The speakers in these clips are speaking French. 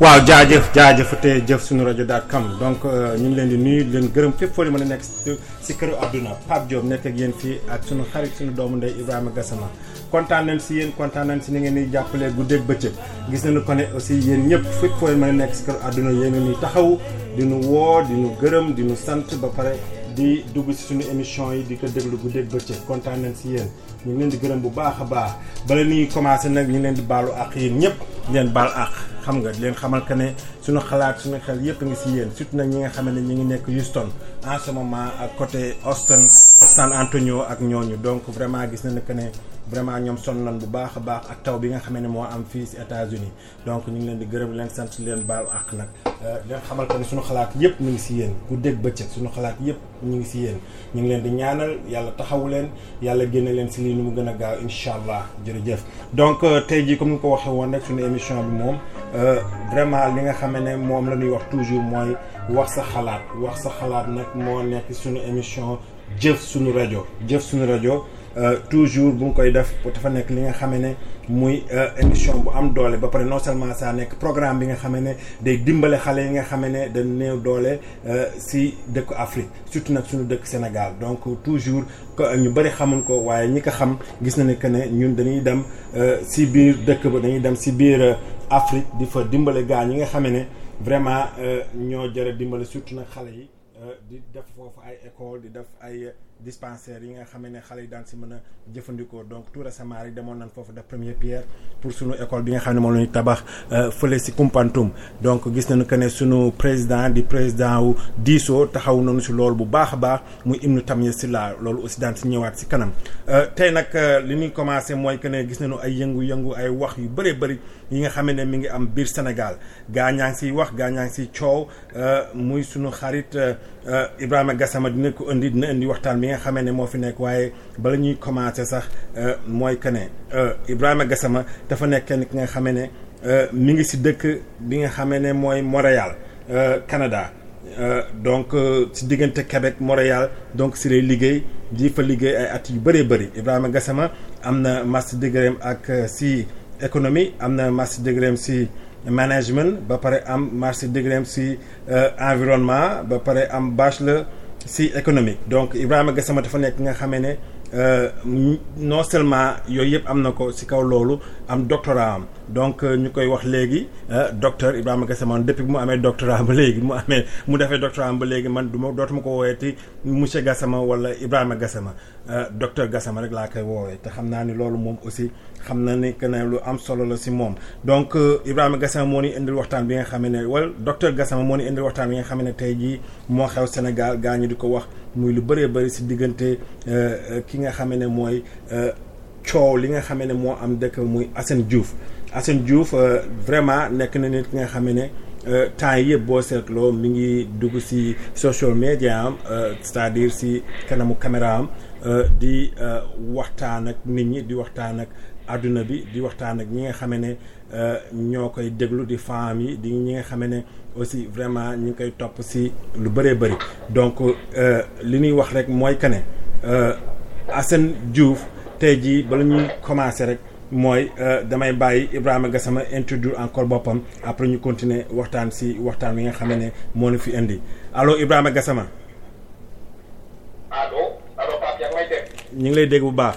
waaw jaajëf jaajëf te jëf suñu rajo daat kam. Donc euh, ñu ngi leen di nuyu leen gërëm fépp foo leen mën a nekk si këru àdduna. Pape Diop nekk ak yéen fii ak suñu xarit suñu doomu ndey Ibrahima Gassama. Kontaan nañ si yéen kontaan nañ si ni ngeen di jàppalee guddeeg bëccëg. Gis nañu ko ne aussi yéen ñëpp fépp foo mën a nekk si këru àdduna yéen yéen ñu ngi leen di gërëm bu baax a baax. Bala ñuy commencé nag ñu leen di baalu ak yéen ñëpp di leen baal ak xam nga leen xamal que ne suñu xalaat suñu xel yëpp ngi si yéen surtout nag ñi nga xam ne ñu ngi nekk Houston. En ce moment ak côté Austin San Antonio ak ñooñu. Donc vraiment gis nañu que ne vraiment ñoom sonn nañ bu baax a baax ak taw bi nga xamee ne moo am fii si États-Unis. Donc ñu ngi leen di gërëm leen sant leen baalu ak nag. Di leen xamal ne suñu xalaat yëpp ñu ngi si yéen. Ku dégg bëccëg suñu xalaat yëpp ñu ngi si yéen. Ñu ngi leen di ñaanal yàlla taxawu leen yàlla génne leen si lii nu mu gën a gaaw incha allah. Jërëjëf. Donc tey jii comme ni ko waxee woon rek suñu émission bi moom vraiment li nga xam ne moom la ñuy wax toujours mooy wax sa xalaat. Wax sa xalaat nag moo nekk suñu émission jëf suñu rajo. Jëf suñu rajo. Toujours bu nga koy def dafa nekk li nga xam ne muy émission bu am doole. Ba pare non seulement ça nekk programme bi nga xam ne day dimbale xale yi nga xam ne dañ néew doole si dëkku Afrique surtout nag suñu dëkk Sénégal. Donc toujours ñu bëri xamuñ ko waaye ñi ko xam gis na ne que ne ñun dañuy dem si biir dëkk ba dañuy dem si biir Afrique di fa dimbale gaa ñi nga xam ne vraiment ñoo jërë dimbale surtout nag xale yi di def foofu ay école di def ay dispensaires yi nga xam ne xale yi daan si mën a jëfandikoo. Donc tout récemment rek demoon nañ foofu def première pierre pour sunu école bi nga xam ne moom la ñu tabax fële si Koumpantoum donc gis nañu que ne sunu président di président wu diisoo taxaw nañu si loolu bu baax a baax muy Ibnou Tamia Sylla loolu aussi daan si ñëwaat si kanam. Tey nag li ñuy commencé mooy que ne gis nañu ay yëngu-yëngu ay wax yu bëree bëri yi nga xam ne mi ngi Sénégal. Gaa ñaa ngi siy wax gaa ñaa ngi siy coow muy sunu xarit Ibrahima Gassama dina ko indi dina indi waxtaan bi nga xamee ne moo fi nekk waaye bala ñuy sax mooy Gassama dafa nekk kenn ki nga xamee ne mi ngi Montréal Canada. Donc si diggante Québec Montréal donc si lay liggéey di fa liggéey ay at yu bëree Gassama am na master degré ak si économie am na master degré si management ba pare am master degré si environnement ba pare am bachelor si économique. Donc Ibrahima Gassama dafa nekk nga xamee ne non seulement yooyu yëpp am na ko si kaw loolu am doctorat am. Donc ñu koy wax léegi docteur Ibrahima Gassama depuis bi mu amee doctorat ba léegi mu amee mu defee doctorat ba léegi man du ma dootuma ko woowee monsieur Gassama wala Ibrahima Gassama. Docteur Gassama rek laa koy woowee te xam naa ni loolu moom aussi xam na ni que ne lu am solo la donc Ibrahima Gassama moo ni indil waxtaan bi nga xam ne docteur Gassama moo ni indil waxtaan bi nga xam ne Sénégal gaa ñu di ko wax muy lu bëree bëri si diggante ki nga xam ne mooy coow li nga xam ne moo am dëkk vraiment nekk na nit ki nga xam ne temps yëpp boo social media am c'est-à-dire kanamu caméra am di waxtaan ak nit ñi di waxtaan ak adduna bi di waxtaan ak ñi nga xam ne ñoo koy déglu di femmes yi di ñi nga xam ne aussi vraiment ñi ngi koy topp si lu bëree bëri donc li ñuy wax rek mooy que ne Assane Diouf tey jii bala ñuy commencer rek mooy damay bàyyi Ibrahima Gassama introduire encore boppam après ñu continuer waxtaan si waxtaan wi nga xam ne moo ñu fi indi allo Ibrahima Gassama? allo allo Pape yaa ngi dégg? ñu ngi lay dégg bu baax.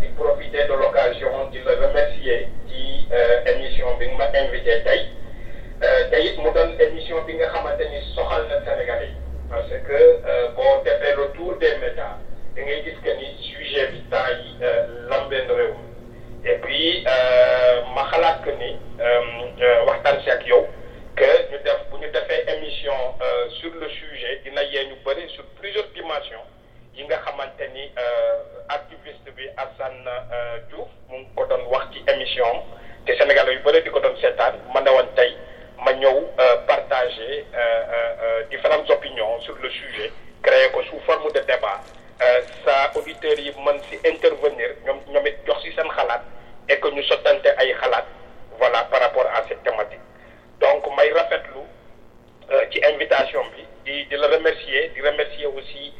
di profiter de l'occasion di la remercier ci émission bi nga ma invité tey. Te it mu doon émission bi nga xamante ni soxal na Sénégalais parce que boo defee le tour des médias da ngay gis que ni sujet bi temps yi et puis ma xalaat que ni que ñu def bu ñu defee émission sur le sujet dina yee ñu bëri sur plusieurs dimensions yi nga xamante ni activiste bi Assane Diouf mu ngi ko doon wax ci émission am. Te Sénégalais yu bëri di ko doon seetaan. Ma ne woon tey ma ñëw partager différentes opinions sur le sujet créer ko sous forme de débat. Sa auditeurs yi mën si intervenir ñoom ñoom it jox si seen xalaat et que ñu sottante ay xalaat voilà par rapport à cette thématique. Donc may rafetlu ci invitation bi di di la remercier di remercier aussi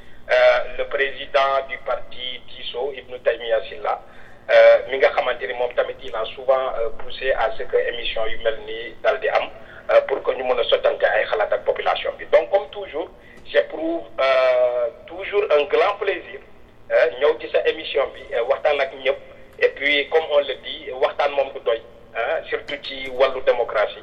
le président du parti TISO Ibn Taymiya Silla tamit il a souvent poussé à ce que émission yu mel pour que ñu mën a sottante ay xalaat ak population donc comme toujours j'éprouve toujours un grand plaisir ñëw ci sa émission et puis comme on le dit waxtaan moom du doy surtout ci démocratie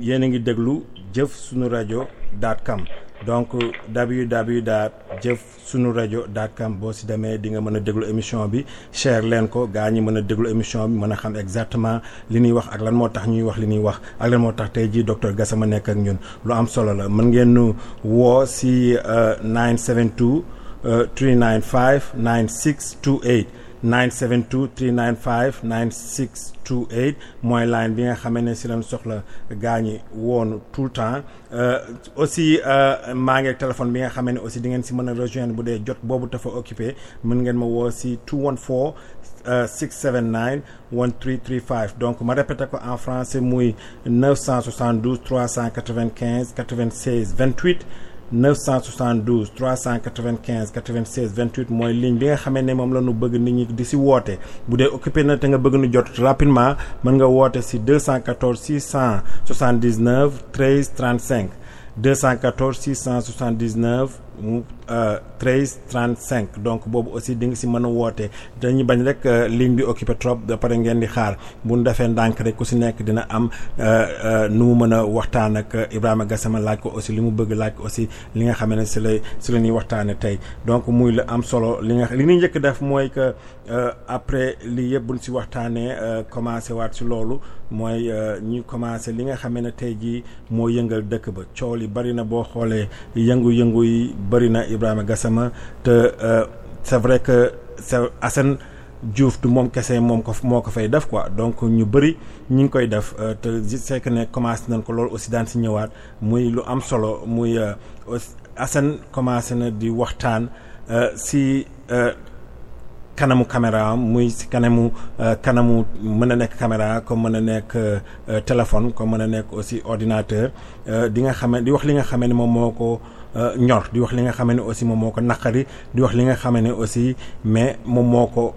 yéen a ngi déglu jëf suñu rajo dot com. Donc www jëf suñu rajo dot com boo si demee di nga mën a déglu émission bi share leen ko gaa ñi mën a déglu émission bi mën a xam exactement li ñuy wax ak lan moo tax ñuy wax li ñuy wax ak lan moo tax tey jii docteur Gassama nekk ak ñun. Lu am solo la mën ngeen nu woo si 972 395 9628 972 395 9628 mooy line bi nga xamee ne si lañ soxla gaa ñi woon tout le temps. Aussi maa ngi téléphone bi nga xamee ne aussi di ngeen si mën a rejoindre bu dee jot boobu dafa occupé. Mën ngeen ma woo si 214 679 1335 donc ma répété ko en français muy 972 395 96 28 972 395 96 28 mooy ligne bi nga xamee ne moom la ñu bëgg nit ñi di si woote. bu dee occupé na te nga bëgg nu jot rapidement mën nga woote si 214 679 13 35 214 679 mu 13 35 donc boobu aussi di nga si mën a woote. Dañuy bañ rek ligne bi occupé trop ba pare ngeen di xaar. Bu ñu defee ndànk rek ku si nekk dina am nu mu mën a waxtaan ak Ibrahima Gassama laaj ko aussi li mu bëgg laaj ko aussi li nga xam ne si la si la ñuy tey. Donc muy la am solo. Li nga li ñuy njëkk def mooy que après lii yëpp buñ si waxtaanee commencé waat si loolu mooy ñu commencé li nga xam ne tey jii moo yëngal dëkk ba. Coow li bari na boo xoolee yëngu-yëngu yi bari na Ibrahima Gassama te c'est vrai que c'est Assane Diouf du moom kese moom ko moo ko fay def quoi. Donc ñu bëri ñi ngi koy def te je sais que ne commencé nañ ko loolu aussi daan si ñëwaat muy lu am solo muy Assane commencé na di waxtaan si kanamu caméra muy si kanamu kanamu mën a nekk caméra comme mën a nekk téléphone comme mën a nekk aussi ordinateur di nga xam di wax li nga xam ne moom moo ko ñor di wax li nga xam ne aussi moom moo ko naqari di wax li nga xam ne aussi mais moom moo ko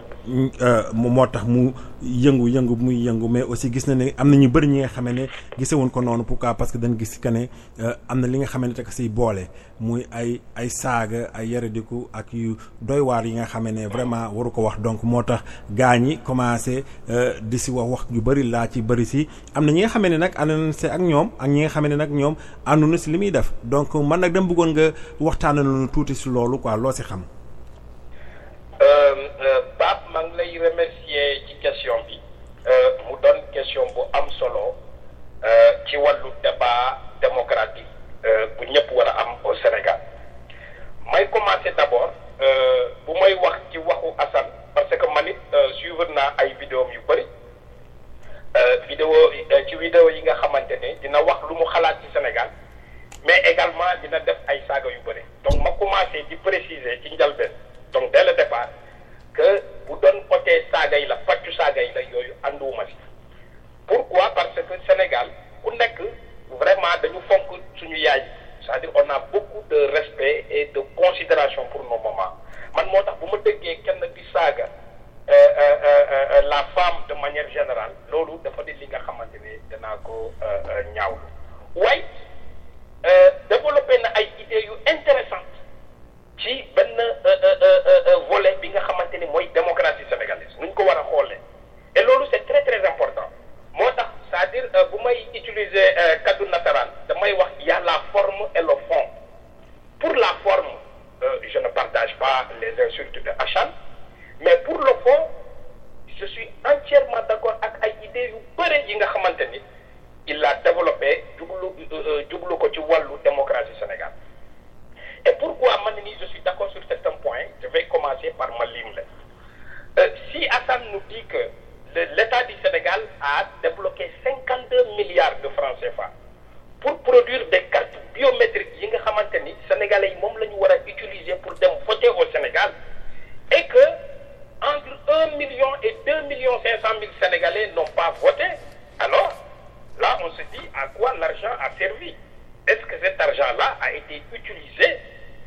moo tax mu yëngu yëngu muy yëngu mais aussi gis na ne am na ñu bëri ñi nga xam ne gisewuñ ko noonu pourquoi? Parce que dañ gis que ne am na li nga xam ne te siy boole muy ay ay saaga ay yaradiku ak yu doy waar yi nga xam ne vraiment waru ko wax. Donc moo tax gaa ñi commencé di si wax wax yu bëri laa ci bëri si. Am na ñi nga xam ne nag ànd si ak ñoom ak ñi nga xam ne nag ñoom ànduñu si li muy def. Donc man nag dama bëggoon nga waxtaanal tuuti si loolu quoi loo si xam. Ngi lay remercier ci question bi. Mu doon question bu am solo ci wàllu débat démocratique war a au Sénégal. D'abord bu may parce que man it suivre naa vidéo yu vidéo ci vidéo yi nga xamante ne dina wax lu mu xalaat Sénégal mais également dina def ay saaga yu donc ma commencer di préciser ci donc dès le départ que bu doon côté saaga la faccu saaga yi la yooyu si pourquoi? Parce que Sénégal ku nekk vraiment dañu fonk suñu yaay. C'est-à-dire on a beaucoup de respect et de considération pour nos mamans. Man moo tax bu ma déggee kenn di saaga la femme de manière générale loolu dafa di li nga xamante ne danaa ko ñaawlu. Waaye développé na ay idées yu ci benn volet bi nga xamante ni démocratie sénégalaise. Et c'est très très important. Moo c'est-à-dire bu may utiliser kaddu nasaraan damay wax y a la forme et le fond. Pour la forme je ne partage pas les insultes de Hachane mais pour le fond je suis entièrement d'accord ak ay idées yu bëri yi nga xamante ni il a développé jublu jublu ko ci wàllu démocratie Sénégal et pourquoi man nii je suis d'accord sur certains points je vais commencer par ma lim la si Assane nous dit que l'État du Sénégal a débloqué cinquante deux milliards de francs CFA pour produire des cartes biométriques yi nga sénégalais yi moom la ñu pour voter au Sénégal et que entre un million et deux millions cinq cent mille sénégalais n'ont pas voté alors là on se dit à quoi l'argent a servi? Est-ce que cet argent-là a été utilisé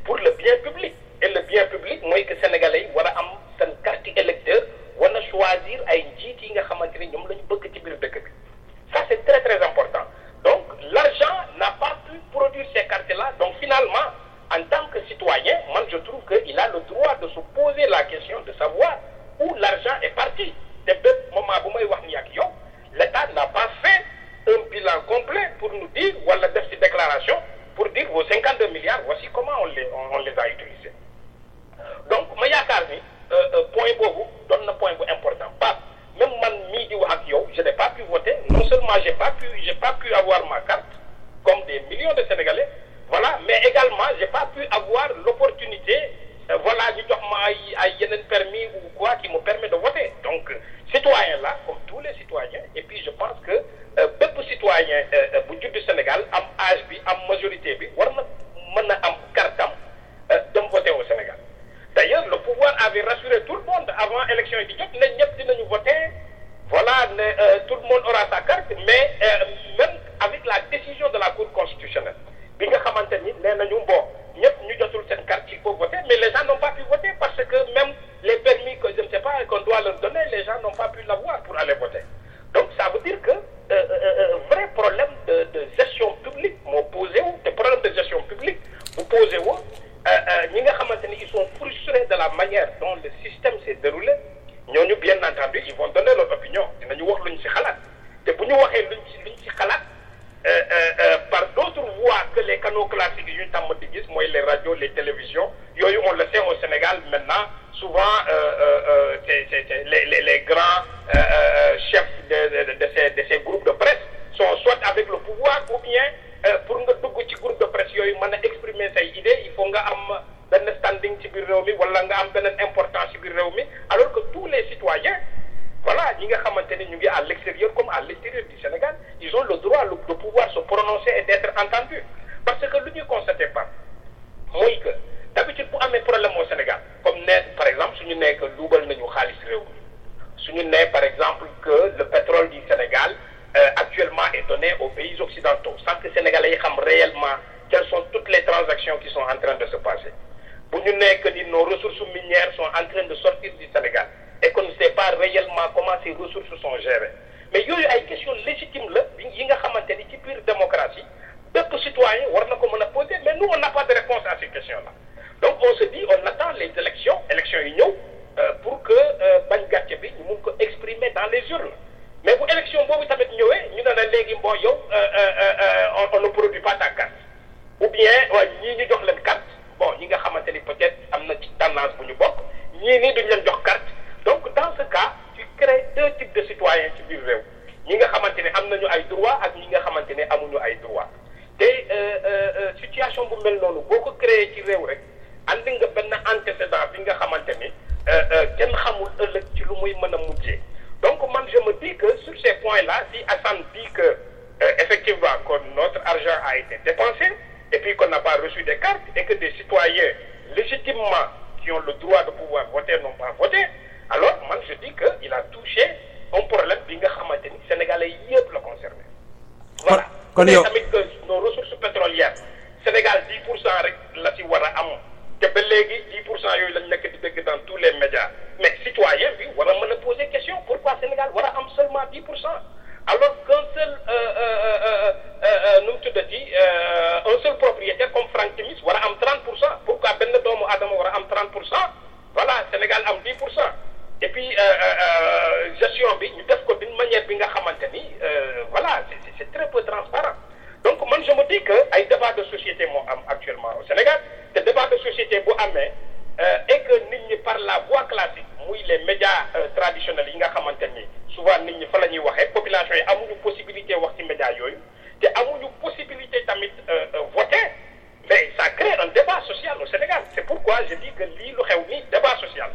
pour le bien public. Et le bien public mooy que sénégalais yi war a am carte électeur war choisir ay njiit yi nga xamante ni ñoom la ñu bëgg ci biir ça c'est très très important. Donc l'argent n'a pas pu produire ces cartes-là. Donc finalement en tant que citoyen man je trouve que il a le droit de se poser la question de savoir où l'argent est parti. Te bépp moment bu may wax ni ak l'État n'a pas fait un bilan complet pour nous dire wala def ci déclaration pour dire vos cinquante deux milliards voici comment on les a utilisés. Donc ma yaakaar ni point boobu doon na point important. Pas même man mii di je n'ai pas pu voter. Non seulement j'ai pas pas pu avoir ma carte comme des millions de Sénégalais. Voilà mais également j'ai pas pu avoir l'opportunité voilà ñu jox permis ou quoi qui me permet de voter. Donc citoyen là comme tous les citoyens. Et puis je pense que bépp citoyen bu judd Sénégal am âge bi am majorité bi a voter au Sénégal. D'ailleurs le pouvoir avait rassuré tout le monde avant élection yi di jot voter. Voilà tout le monde aura sa carte mais même avec la décision de la Cour constitutionnelle bi nga xamante ñëpp ñu jotul seen carte il faut voter mais les gens n'ont pas pu voter parce que même les permis que je ne sais pas qu'on doit leur donner les gens n'ont pas pu l'avoir pour aller voter. Donc ça veut dire que euh, euh, euh, euh vrai problème de, gestion publique moo posé wu te problème de gestion publique bu posé wu euh, ils sont frustrés de la manière dont le système s'est déroulé bien entendu ils vont donner leur opinion dinañu wax luñ ci xalaat euh, euh, euh, par d'autres voies que les canaux classiques yu les radios les télévisions on le sait au Sénégal maintenant souvent les grands chefs de ces groupes de presse sont soit avec le pouvoir ou bien pour nga dugg ci groupe de presse yooyu mën a exprimer say idées il faut nga am benn standing ci importance alors que tous les citoyens voilà ne ngi à l'extérieur comme à l'intérieur du Sénégal ils ont le droit de pouvoir se prononcer et d'être entendus. Parce que lu ñuy constater pas mooy que d'habitude bu amee problème au Sénégal comme ne par exemple suñu nee que luubal nañu xaalis réew mi suñu nee par exemple que le pétrole du Sénégal euh, actuellement est donné aux pays occidentaux sans que Sénégalais yi xam réellement quelles sont toutes les transactions qui sont en train de se passer. Bu ñu nee que nos ressources minières sont en train de sortir du Sénégal et qu'on ne sait pas réellement comment ces ressources sont gérées. Mais yooyu ay questions légitimes la bi- yi nga xamante ni démocratie bépp citoyen war na ko mën a poser mais nous on n'a pas de réponse à ces questions-là. Donc on se dit on attend les élections élections yi ñëw euh, pour que euh, bañ gàcce bi ñu exprimer dans les urnes. Mais bu élection boobu tamit ñëwee la euh, on, ne produit pas ta carte. Ou bien ñii ñu jox leen carte. Bon ñi nga xamante peut-être am tendance bu ñu bokk ñii nii carte donc dans ce cas tu crées deux types de citoyens ci biir réew. Ñi nga xamante ne am ay droits ak ñi nga xamante ne amuñu ay droits. Te euh, euh, euh, situation bu mel noonu boo créé ci réew rek nga antécédent bi nga kenn xamul ci lu muy donc je me dis que sur ces points-là si Assane dit que effectivement notre argent a été dépensé et puis qu'on n'a pas reçu des cartes et que des citoyens légitimement qui ont le droit de pouvoir voter n'ont pas voté alors man je dis que il a touché un problème bi nga xamante ni sénégalais yëpp la concerné. Voilà. kon yow- tamit que nos ressources pétrolières. Sénégal 10 pour cent rek la ci war a am. Te ba léegi 10 pour cent yooyu lañ nekk di dégg dans tous les médias. Mais citoyen bi war a mën a poser question pourquoi Sénégal war a am seulement 10 pour cent? Alors qu'un seul euh, euh, euh, euh, euh, nu mu tuddati euh, un seul propriétaire comme Franck Timis war a am 30 pour cent. Pourquoi benn doomu aadama war a am 30 pour cent? Voilà Sénégal am 10 pour cent et puis euh, euh, euh, gestion bi ñu def ko d'une manière bi nga xamante voilà c'est très peu transparent. Donc man je me dis que ay débat de société moo actuellement au Sénégal. Te débat de société bu amee et que nit ñi par la voie classique muy les médias traditionnels yi nga xamante ni souvent nit ñi fa la ñuy waxee population yi amuñu possibilité wax ci médias yooyu. Te amuñu possibilité tamit voter. Mais ça crée un débat social au Sénégal. C'est pourquoi je dis que lii lu xew nii débat social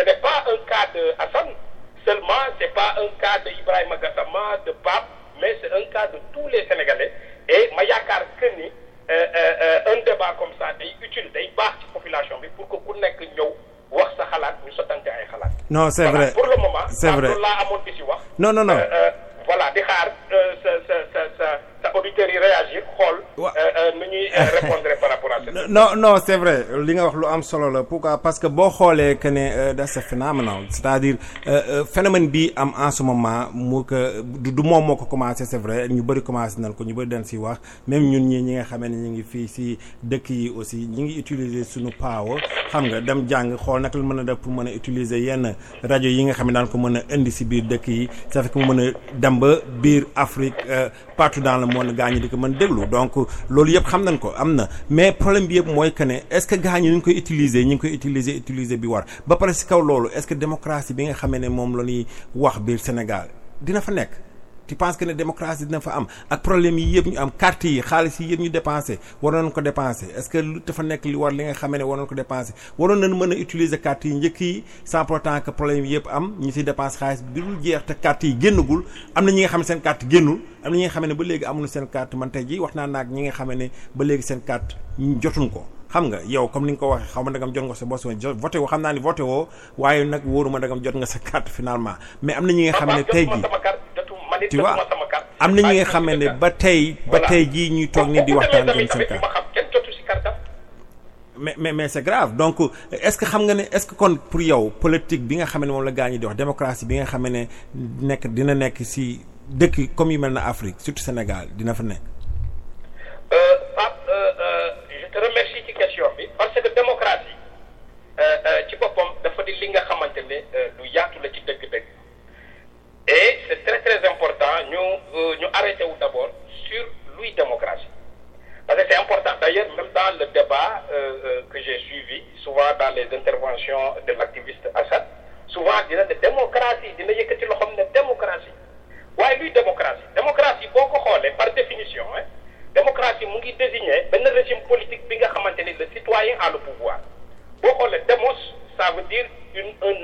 ce n'est pas un cas de Hassan seulement c'est pas un cas de Ibrahima Gassama de Pape mais c'est un cas de tous les Sénégalais et ma yaakaar que ni euh, euh, euh, un débat comme ça day utile day baax ci population pour que ñu sottante ay xalaat. non c'est Voilà, vrai pour le moment. c'est vrai non non non Euh, euh, voilà di xaar auditeurs yi réagir xool. Wa- euh, euh, nu ñuy euh, répondre par rapport à ça. non non c'est vrai. Li nga wax lu am solo la. Pourquoi? Parce que boo xoolee que ne that's a phenomenon. C'est-à-dire euh, euh, phénomène bi am en ce moment mu que du du moom moo ko commencé c'est vrai. Ñu bëri commencé nañ ko ñu bëri dañ si wax. Même ñun ñi ñi nga xamee ne ñu ngi fii si dëkk yi aussi ñu ngi utiliser suñu power. Xam nga dem jàng xool naka la mën a def pour mën a utiliser yenn rajo yi nga xam ne daan ko mën a indi si biir dëkk yi. Ça fait que mu mën a dem ba biir Afrique partout dans le monde gaa ñi di ko mën déglu. Donc loolu yëpp xam nañ ko am na. Mais problème bi yëpp mooy que ne est-ce que gaa ñi ñu ngi koy utiliser ñu ngi koy utiliser utiliser bi war. Ba pare kaw loolu est-ce que démocratie bi nga xamee ne moom la ñuy wax biir Sénégal dina fa nekk? Tu penses que ne démocratie dina fa am? Ak problème yi am carte yi xaalis yi yëpp ñu dépensé waroon dépensé. Est-ce que lu dafa nekk li war li nga ne waroon dépensé? Waroon nañ a utiliser carte yi yi sans problème yi am ñu si dépense xaalis bi dul jeex te am na ñi nga seen am na ñi nga ne ba léegi amuñu seen carte. Man jii wax naa ñi nga xam ne ba léegi seen carte ko. Xam comme ni nga ko xaw ma jot nga sa voté xam naa ni voté waaye nag wóoruma jot mais am na ñi nga xam ne jii tu vois am na ñi nga xam ne ba tey ba tey jii ñuy toog ni di waxtaan jëm seen mais mais mais c'est grave. Donc est-ce que xam nga ne est-ce que kon pour yow politique bi nga xam ne moom la gaa ñi di wax démocratie bi nga xam ne nekk dina nekk si dëkk comme yu mel na Afrique surtout Sénégal dina fa nekk. Pape je te remercie ci question bi parce que démocratie ci boppam dafa di li nga xamante ne lu yaatu la ci dëgg-dëgg. Et c'est très très important, nous, nous euh, d'abord sur lui démocratie. Parce que c'est important, d'ailleurs, même dans le débat euh, euh, que j'ai suivi, souvent dans les interventions de l'activiste Assad, souvent il disait de démocratie, il disait que tu le démocratie. waaye luy démocratie? Démocratie boo ko xoolee par définition hein démocratie mu ngi désigner benn régime politique bi nga xamante le citoyen a le pouvoir boo xoolee démos ça veut dire une un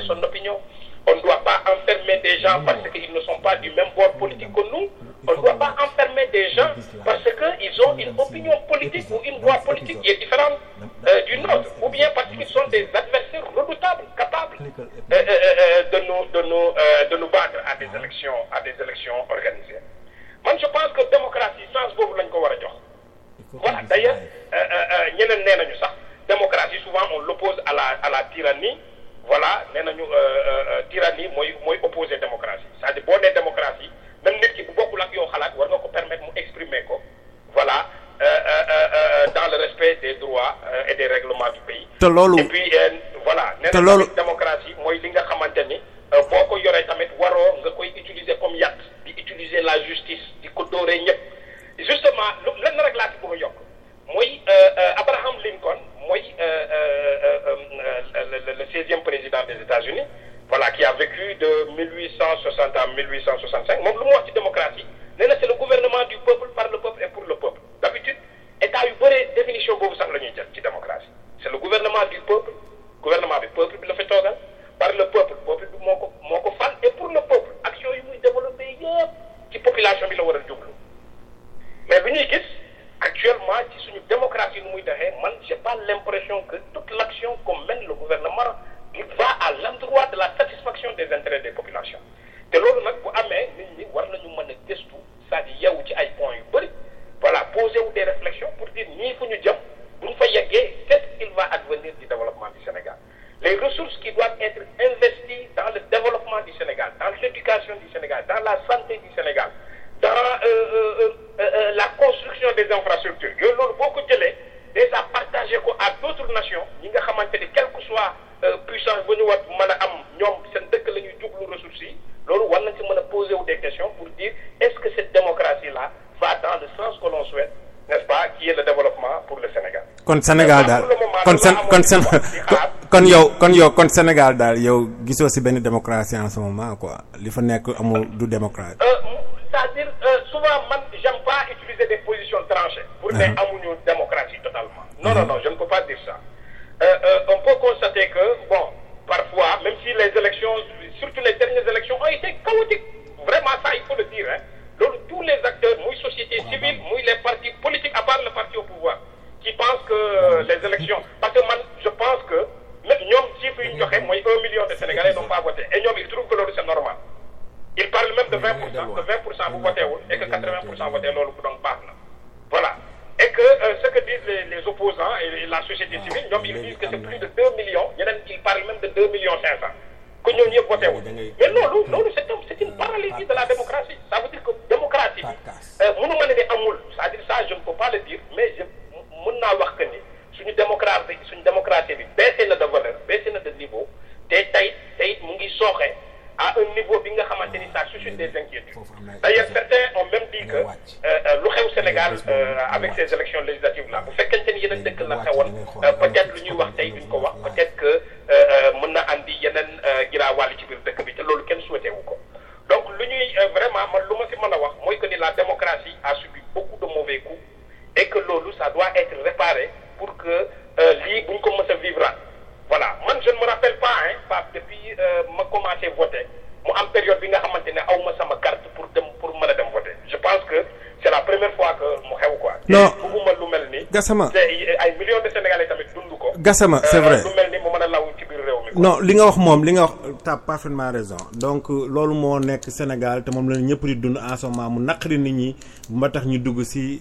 son opinion. On ne doit pas enfermer des gens parce qu'ils ne sont pas du même bord politique que nous. On ne doit pas enfermer des gens parce qu'ils ont une opinion politique ou une voie politique qui est différente euh, d'une autre. Ou bien parce qu'ils sont des adversaires redoutables, capables euh, euh, euh, de, nous, de, nous, de nous battre à des élections, à des élections organisées. Moi, je pense que démocratie, sans vous, vous Voilà, d'ailleurs, nous démocratie, souvent, on l'oppose à la, à la tyrannie voilà nee nañu euh, euh, euh, tyrannie mooy mooy opposé démocratie c'est-à-dire boo nee démocratie même nit ki bu bokkul ak yow xalaat war nga ko permettre mu exprimer ko voilà dans le respect des droits et des règlements du pays. te loolu et puis voilà. te loolu nee nañu démocratie mooy li nga xamante ni boo ko yoree tamit waroo nga koy utiliser comme yàq di utiliser la justice di ko dooree ñëpp justement lan la rek laa ci bëgg a yokk mooy euh, euh, Abraham Lincoln mooy euh, le seizième président des États-Unis voilà qui a vécu de 1860 à 1865 moom lu mu wax ci démocratie nee c'est le gouvernement du peuple par le peuple et pour le peuple. D'habitude état yu bëree définition boobu sax la ñuy jël ci démocratie. C'est le gouvernement du peuple gouvernement bi peuple bi la fa toogal par le peuple peuple bi moo et pour le peuple action yi muy développé yëpp ci population bi la war a jublu. Mais bu ñuy actuellement ci suñu démocratie nu muy doxee man pas l'impression que toute l'action comme mène le gouvernement va à l'endroit de la satisfaction des intérêts des populations. Te loolu nag bu amee nit ñi war nañu mën a gëstu c'est-à-dire ci voilà poser wu des réflexions pour dire ñii fu ñu jëm bu ñu fa qu'est-ce qu'il va advenir du développement du Sénégal? Les ressources qui doivent être investies dans le développement du Sénégal dans l'éducation du Sénégal dans la santé du Sénégal dans euh, euh, euh, la construction des infrastructures yooyu loolu boo ko jëlee déjà partagé ko à d'autres nations ñi nga xamante ni quelle que soit puissance bu ñu war mën a am ñoom seen dëkk la ñuy jublu ressources yi loolu war nañ ci mën a poser wu des questions pour dire est-ce que cette démocratie là va dans le sens que l'on souhaite n'est-ce pas qui est le développement pour le Sénégal? kon Sénégal daal kon seen kon seen kon yow kon yow kon Sénégal daal yow gisoo ci benn démocratie en ce moment quoi li fa nekk amul du démocratie. C'est-à-dire souvent man j'aime pas utiliser des positions tranchées. pour ne amuñu démocratie totalement. non non non je ne peux pas dire ça. on peut constater que bon parfois même si les élections surtout les dernières élections ont été chaotiques. Vraiment ça il faut le dire hein. Loolu tous les acteurs muy société civile muy les partis politiques à part le parti au pouvoir qui pensent que les élections parce que man je pense que même ñoom chiffres yi ñu joxe mooy un million de Sénégalais n'ont pas voté. Et ñoom ils trouvent que loolu c'est normal ils parlent même de 20 pour cent que 20 pour cent bu voté wul et que 80 pour cent voté loolu donc baax na. Voilà. Et que euh, ce que disent les, les opposants et la société civile ñoom ils disent que c'est plus de 2 millions. Ñeneen ils parlent même de 2 millions 500 que ñooñu ñëpp voté wul. Mais loolu loolu c'est c'est une paralysie de la démocratie. Ça veut dire que démocratie bi mënu ma ne ne amul. C'est-à-dire ça je ne peux pas le dire mais je mën naa wax que ni suñu démocratie suñu démocratie bi baissé na de valeur baissé na de niveau. Te tey tey mu ngi sooxe à un niveau bi nga xamante ni ça suscite des inquiétudes. D'ailleurs certains ont même dit que lu xew Sénégal avec ces élections législatives là bu fekkente ni yeneen dëkk la xewoon peut-être lu ñuy wax tey duñ ko wax peut-être que mën na andi yeneen giraawaali ci biir dëkk bi te loolu kenn souhaité wu ko. Donc lu ñuy vraiment man lu ma si mën a wax mooy que ni la démocratie a subi beaucoup de mauvais coups et que loolu ça doit être réparé pour que lii buñ ko mës a vivre voilà man je ne me rappelle pas hein Pape depuis ma commencé voter mu am période bi nga xamante ne aw ma sama carte pour dem pour mën a dem voter je pense que c'est la première fois que mu xew quoi. non bugguma Gassama ay millions de Sénégalais tamit dund ko. Gassama c'est vrai lu mel ni mu mën a law ci biir réew mi. non li nga wax moom li nga wax t'as parfaitement raison donc loolu moo nekk Sénégal te moom la ñëpp di dund en ce moment mu naqari nit ñi ba tax ñu dugg ci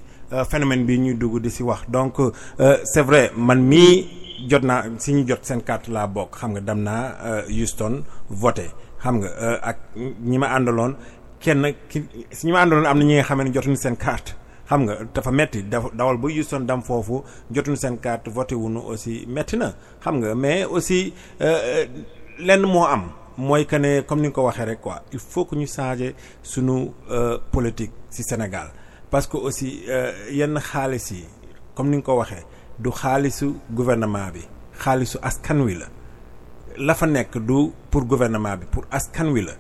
phénomène bi ñuy dugg di wax donc c'est vrai man mii. jot naa si ñu jot seen carte laa bokk xam nga dem naa Houston voté xam nga ak ñi ma àndaloon kenn ki si ñi ma àndaloon am na ñi nga xam ne jotuñu seen carte xam nga dafa metti dawal ba Houston dem foofu jotuñu seen carte voté wuñu aussi metti na. Xam nga mais aussi lenn moo am mooy que ne comme ni nga ko waxee rek quoi il faut que ñu changer sunu politique ci Sénégal. Parce que aussi yenn xaalis yi comme ni nga ko waxee du xaalisu gouvernement bi xaalisu askan wi la. La fa nekk du pour gouvernement bi pour askan wi la.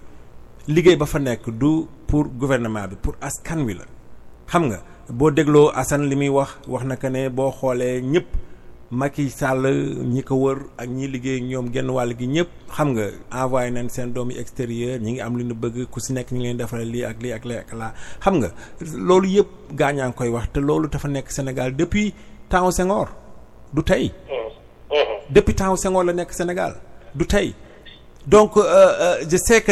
Liggéey ba fa nekk du pour gouvernement bi pour askan wi la. Xam nga boo dégloo Assane li muy wax wax na que ne boo xoolee ñëpp Macky Sall ñi ko wër ak ñi liggéey ñoom genn wàll gi ñëpp xam nga envoyé nañ seen doomi extérieur ñi ngi am li ñu bëgg ku si nekk ñu leen defaral lii ak lii ak lii ak xam nga loolu yëpp koy wax te loolu dafa nekk depuis temps Senghor du depuis Senghor la nekk Sénégal du donc je sais que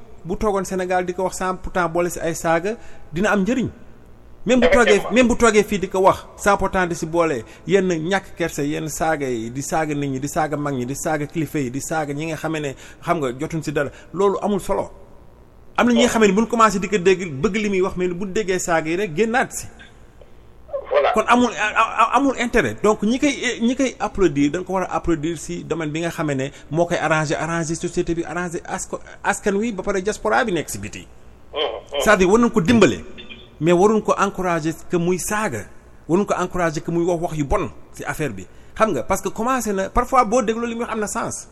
bu toogoon Sénégal di ko wax sans pourtant boole si ay saaga dina am njëriñ. Même bu toogee même bu toogee fii di ko wax sans pourtant di si boole yenn ñàkk kerse yenn saaga yi di saaga nit ñi di saaga mag ñi di saaga kilifa yi di saaga ñi nga xamee ne xam nga jotuñ si dara loolu amul solo. Am na ñi nga xamee ne buñ commencé di ko dégg bëgg li muy wax mais bu déggee saaga yi rek génnaat si. Voilà. Kon amul amul intérêt. Donc ñi koy ñi koy applaudir dañ ko war a applaudir si domaine bi nga xamee ne moo koy arrangé arrangé société bi arrangé asko askan wi ba pare diaspora bi nekk si biti. C'est-à-dire war nañ ko dimbale mais waruñ ko encourager que muy saaga waruñ ko encourager que muy wax wax yu bon ci affaire bi. Xam nga parce que commencé na parfois boo dégloo li muy wax am na sens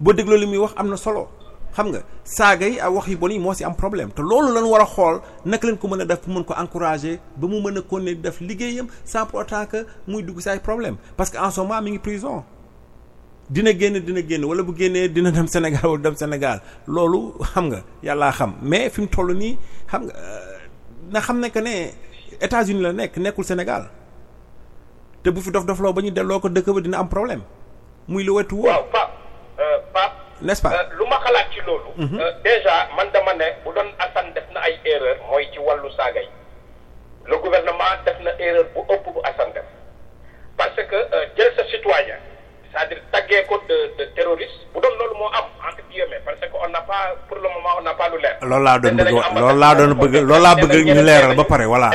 boo dégloo li muy wax am na solo. Xam nga saaga yi ak wax yu bon yi ci am problème. Te loolu lañ war a xool naka leen ko mën a def mën ko encourager ba mu mën a continuer def liggéeyam sans pour autant que muy dugg ci ay problème parce que en ce moment mi ngi prison. Dina génn dina génn. Wala bu génnee dina dem Sénégal wala dem Sénégal. Loolu xam nga yàllaa xam. Mais fi mu toll nii xam nga euh, na xam ne que ne États-Unis la nekk nekkul Sénégal. Te bu fi dof dofloo ba ñu delloo ko dëkk ba dina am problème. Muy lu wetu wóor waaw euh, n'est-ce pas? Euh, lu ma xalaat ci loolu. Euh, déjà man dama ne bu doon Assane def na ay erreur mooy ci wàllu saaga yi. Le gouvernement def na erreur bu ëpp bu Assane def. Parce que euh, jël sa citoyen c'est-à-dire taggee ko de de terroriste bu doon loolu moo am entre guillemets parce que on n'a pas pour le moment on n'a pas lu leer. loolu laa doon bëgg loolu laa doon bëgg loolu laa bëgg ñu leeral ba pare voilà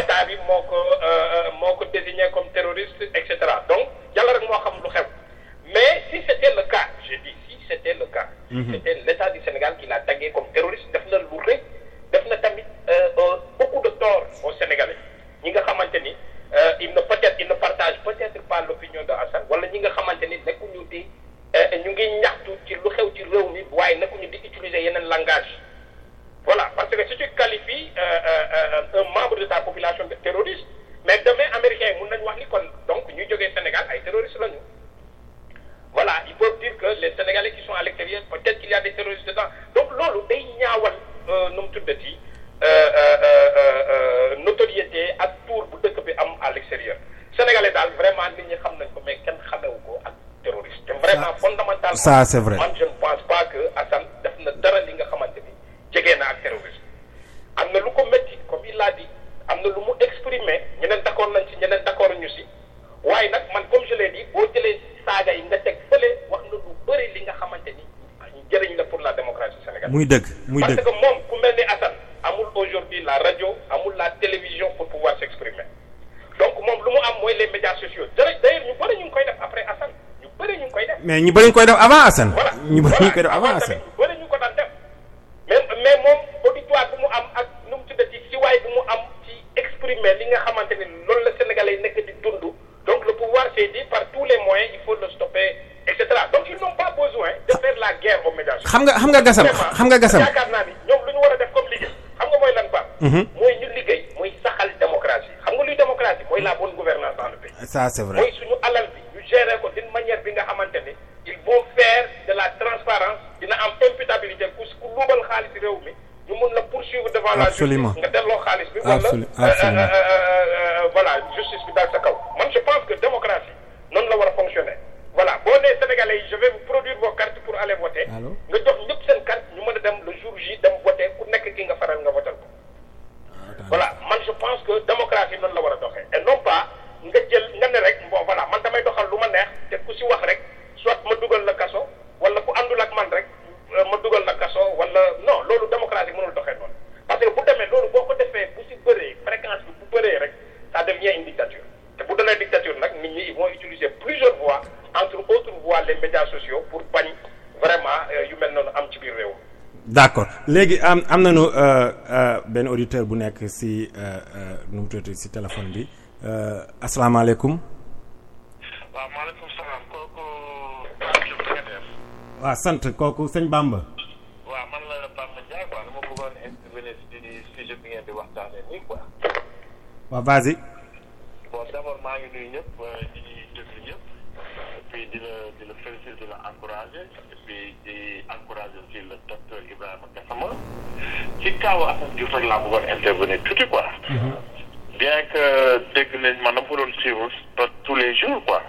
ça, c'est vrai. man je ne pense pas que Assane def na dara li nga xamante ni jege na ak terrorisme am na lu ko métti comme il l'a dit am na lu mu exprimé ñeneen d'accord nañ ci ñeneen d'accord ñu si waaye nag man comme je l'ai dit boo jëlee saaga yi nga teg fële wax na lu bëri li nga xamante ni jëriñ la pour la démocratie sénégalaise. muy dëgg muy dëgg mais ñu koy def avant Assane. Voilà. Ñu bëri ñu koy def voilà avant tamit Assane. Ñu bëri ñu ko daan def. Mais mais moom auditoire bu mu am ak nu mu tuddati si waay bu mu am ci exprimer li nga xamante ni loolu la Sénégalais yi nekk di dund. Donc le pouvoir s'est dit par tous les moyens il faut le stopper et cetera. Donc ils n'ont pas besoin de faire la guerre aux médias xam nga xam nga gasam xam nga gasam yaakaar naa ni ñoom lu ñu war a def comme liggéey. Xam nga mooy lan ba mooy ñu liggéey mooy saxal démocratie. Xam nga luy démocratie? Mooy la bonne gouvernance dans le pays. Ça c'est vrai mooy suñu alal bi ñu gérer ko d'une manière bi nga xamante ni ils vont faire de la transparence dina am imputabilité ku ku luubal xaalis réew mi ñu mun la poursuivre devant la Absolument. justice nga delloo xaalis bi wala Absolu- euh, euh, absolument. D'accord. Léegi am am nañu euh, euh, benn auditeur bu nekk si euh, nu mu tuddati si téléphone bi. Asalaamaaleykum. Waaw maaleykum salaam. Kooku Pape Diop da nga def? Waaw sant. Kooku sëñ Bamba. Waaw man la Bamba Ndiaye quoi. Dama bëggoon intervenir ci sujet bi ngeen di waxtaanee nii quoi. Waaw vas-y bon d' abord maa ngi nuyu ñëpp di déglu ñëpp et puis di la di la féliciter di la encourager et puis di encourager aussi le docteur Ibrahima Gassama ci kaw Assane Diouf rek laa bëggoon intervenir tuuti quoi bien que dégg nañ man dama ko doon suivre pas tous les jours quoi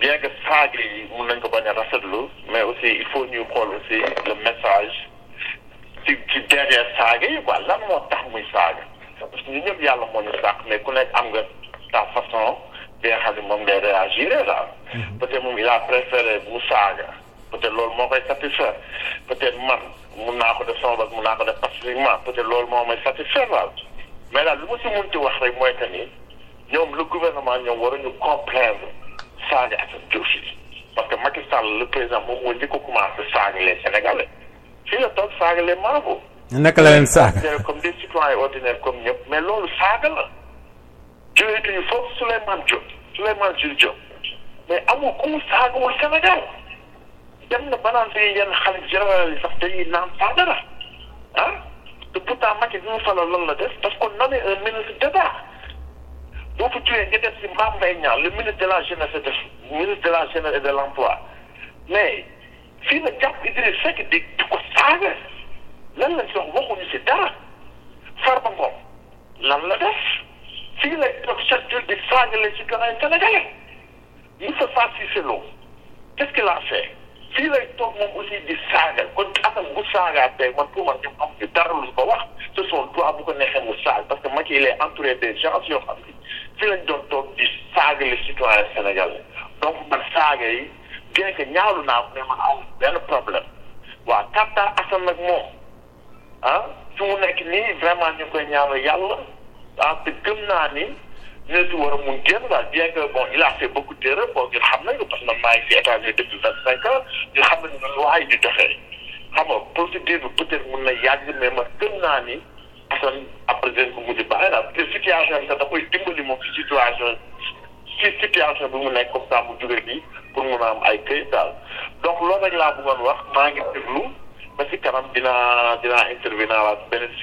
bien que saaga yi mun nañ ko bañ a rafetlu mais aussi il faut ñu xool aussi le message ci ci derrière saaga yi quoi lan moo tax muy saaga parce que ñu ñëpp yàlla moo ñu sàkk mais ku nekk am nga ta façon bi nga xam ne moom ngay réagir daal. peut-être moom il a préféré mu saaga. Peut-être loolu moo koy satisfaire. Peut-être man mun naa ko def sama bopp mun naa ko def pacifiquement. Peut-être loolu moo may satisfaire daal. Mais daal lu ma si munti wax rek mooy que ni ñoom le gouvernement ñoom waruñu comprendre saaga Assane Diouf yi. Parce que Macky Sall le président moom moo njëkk a commencé saaga les Sénégalais. Fii la toog saaga les marabouts. naka la leen saaga? Comme des citoyens ordinaires comme ñëpp. Mais loolu saaga la. Jógeetuñu foofu Souleymane Diop Souleymane Jules Diop mais amul ku mu saagawul Sénégal. Dem na ba naan fii yenn xalif général yi sax dañuy naan saa dara. Ah? Te pourtant Macky bi mu faloo loolu la def? Parce que nommé un ministre boo ko jógee nga def si Mame Mbaye Niang le ministre de la jeunesse et de ministre de la jeunesse de l'emploi. Mais fii la jàpp Idriss Seck di di ko saaga. Lan lañ wax waxuñu si dara. Farba Ngom lan la def? Fii toog chaque jour di saaga les citoyens sénégalais. Moustapha Cissé Lo qu'est-ce qu'il a fait? Fii lay toog moom aussi di saaga. Kon Assane bu saagaa tey man pour man ce sont parce que Macky il est entouré des gens yoo xam ni fii lañ doon toog les citoyens sénégalais. Donc man saaga yi bien que ñaawlu naa ko ne man am benn problème. Ah vraiment a daal bien que bon il a fait beaucoup d'erreurs bon ñun xam nañu parce que man maa si États-Unis depuis vingt cinq ans ñun xam ne loi yi di doxee xam nga procédure bi peut-être mun na yàgg mais man gëm naa ni Assane après dinañ ko mujj bàyyi daal te situation bi sax da koy dimbali moom si situation si situation bi mu nekk comme ça mu jóge bi pour mun a am ay donc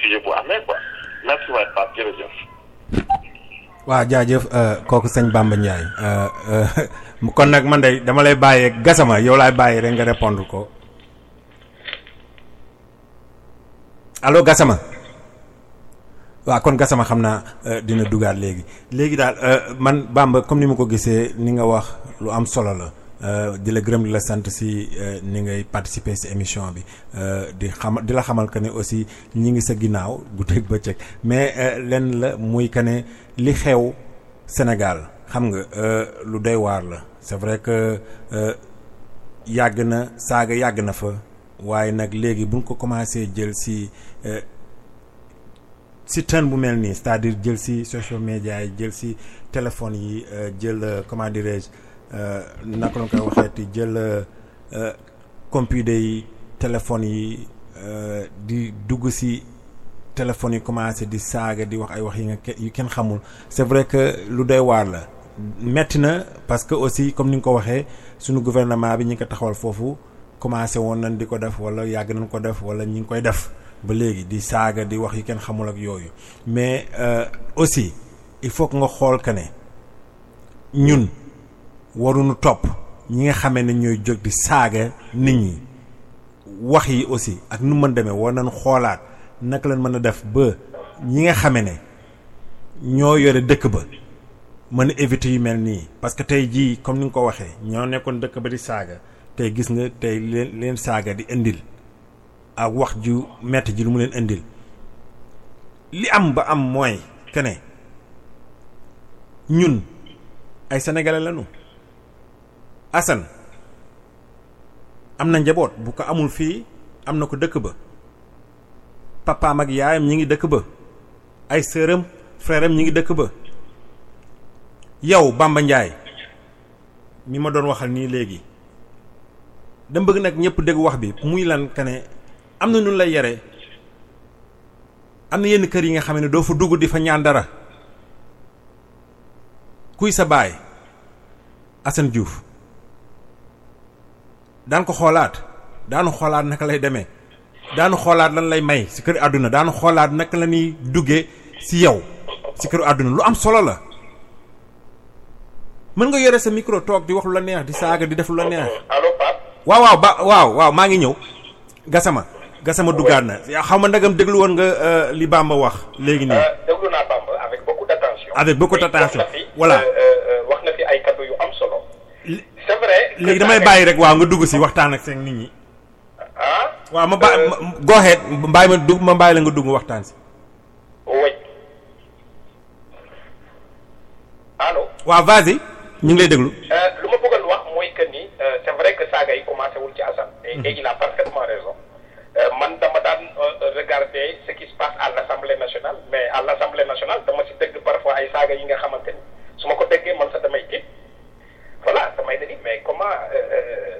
sujet quoi merci waay Pape jërëjëf. waaw jaajëf kooku sëñ Bamba Ndiaye kon nag man de dama lay gasama yow laay bàyyi rek nga répondre ko. Allo gasama waaw kon gasama xam naa dina dugaat léegi léegi daal man Bamba comme ni ma ko gisee ni nga wax lu am solo la di la gërëm di la sant si ni ngay participer si émission bi. Di xam di la xamal que ne aussi ñi ngi sa ginnaaw guddeeg bëccëg. Mais lenn la muy que ne li xew Sénégal xam nga lu doy waar la. C'est vrai que yàgg na saaga yàgg na fa. Waaye nag léegi buñ ko commencé jël si si tën bu mel nii c'est-à-dire jël si social media yi jël si téléphone yi jël comment dirais-je naka la koy waxeeti jël computer yi téléphone yi di dugg si téléphone yi commencé di saaga di wax ay wax yi nga yu xamul. C'est vrai que lu doy waar la. Metti na parce que aussi comme ni nga ko waxee suñu gouvernement bi ñi ko taxawal foofu commencé woon nañ di ko def wala yàgg nañ ko def wala ñi koy def ba léegi di saaga di wax yi kenn xamul ak yooyu. Mais aussi il faut que nga xool que ñun waruñu topp ñi nga xamee ne ñooy jóg di saaga nit ñi. Wax yi aussi ak nu mën demee war nañ xoolaat naka lañ mën a def ba ñi nga xame ne ñoo yore dëkk ba mën a éviter yu mel parce que tey jii comme ni nga ko waxee ñoo nekkoon dëkk ba di saaga. Tey gis nga tey leen saaga di indil. Ak wax ju metti ji lu mu leen indil. Li am ba am mooy que ne ñun ay sénégalais lañu Assane am na njaboot bu ko amul fii am na ko dëkk ba. Papaam ak yaayam ñi ngi dëkk ba. Ay sëram frère am ñi ngi dëkk ba. Yow Bamba Ndiaye mi ma doon waxal nii léegi dama bëgg nag ñëpp dégg wax bi muy lan ka ne am na ñu lay yare am na yenn kër yi nga xam ne doo fa dugg di fa ñaan dara. Kuy sa baay Assane Diouf daan ko xoolaat. Daanu xoolaat naka lay demee. Daanu xoolaat lan lay may si kër àdduna. Daanu xoolaat naka la ñuy duggee si yow si kër àdduna. Lu am solo la. Mën nga yore sa micro toog di wax lu la neex di saaga di def lu la neex. waaw waaw ba waaw waaw maa ngi ñëw. Gasama gasama duggaat na. Xaw ma ndagam déglu woon nga li Bamba wax léegi nii. Bamba avec beaucoup d'attention. avec beaucoup d'attention. voilà. wax na fi ay kaddu yu am solo. c'est vrai. léegi damay rek waaw nga dugg si waxtaan ak seen nit ñi. ah. waaw ma ba gooxeet mbaay ma dugg ma bàyyi la nga dugg waxtaan si. oui waaw vas-y ñu ngi lay déglu. lu ma bëggoon wax que ni euh, c'est vrai que saaga yi commencé wul ci Assane. et et il a parfaitement raison. Euh, man dama daan euh, regarder ce qui se passe à l'Assemblée nationale mais à l'Assemblée nationale dama dégg parfois ay saaga yi nga ko déggee man damay tiit voilà damay ne ni mais comment euh,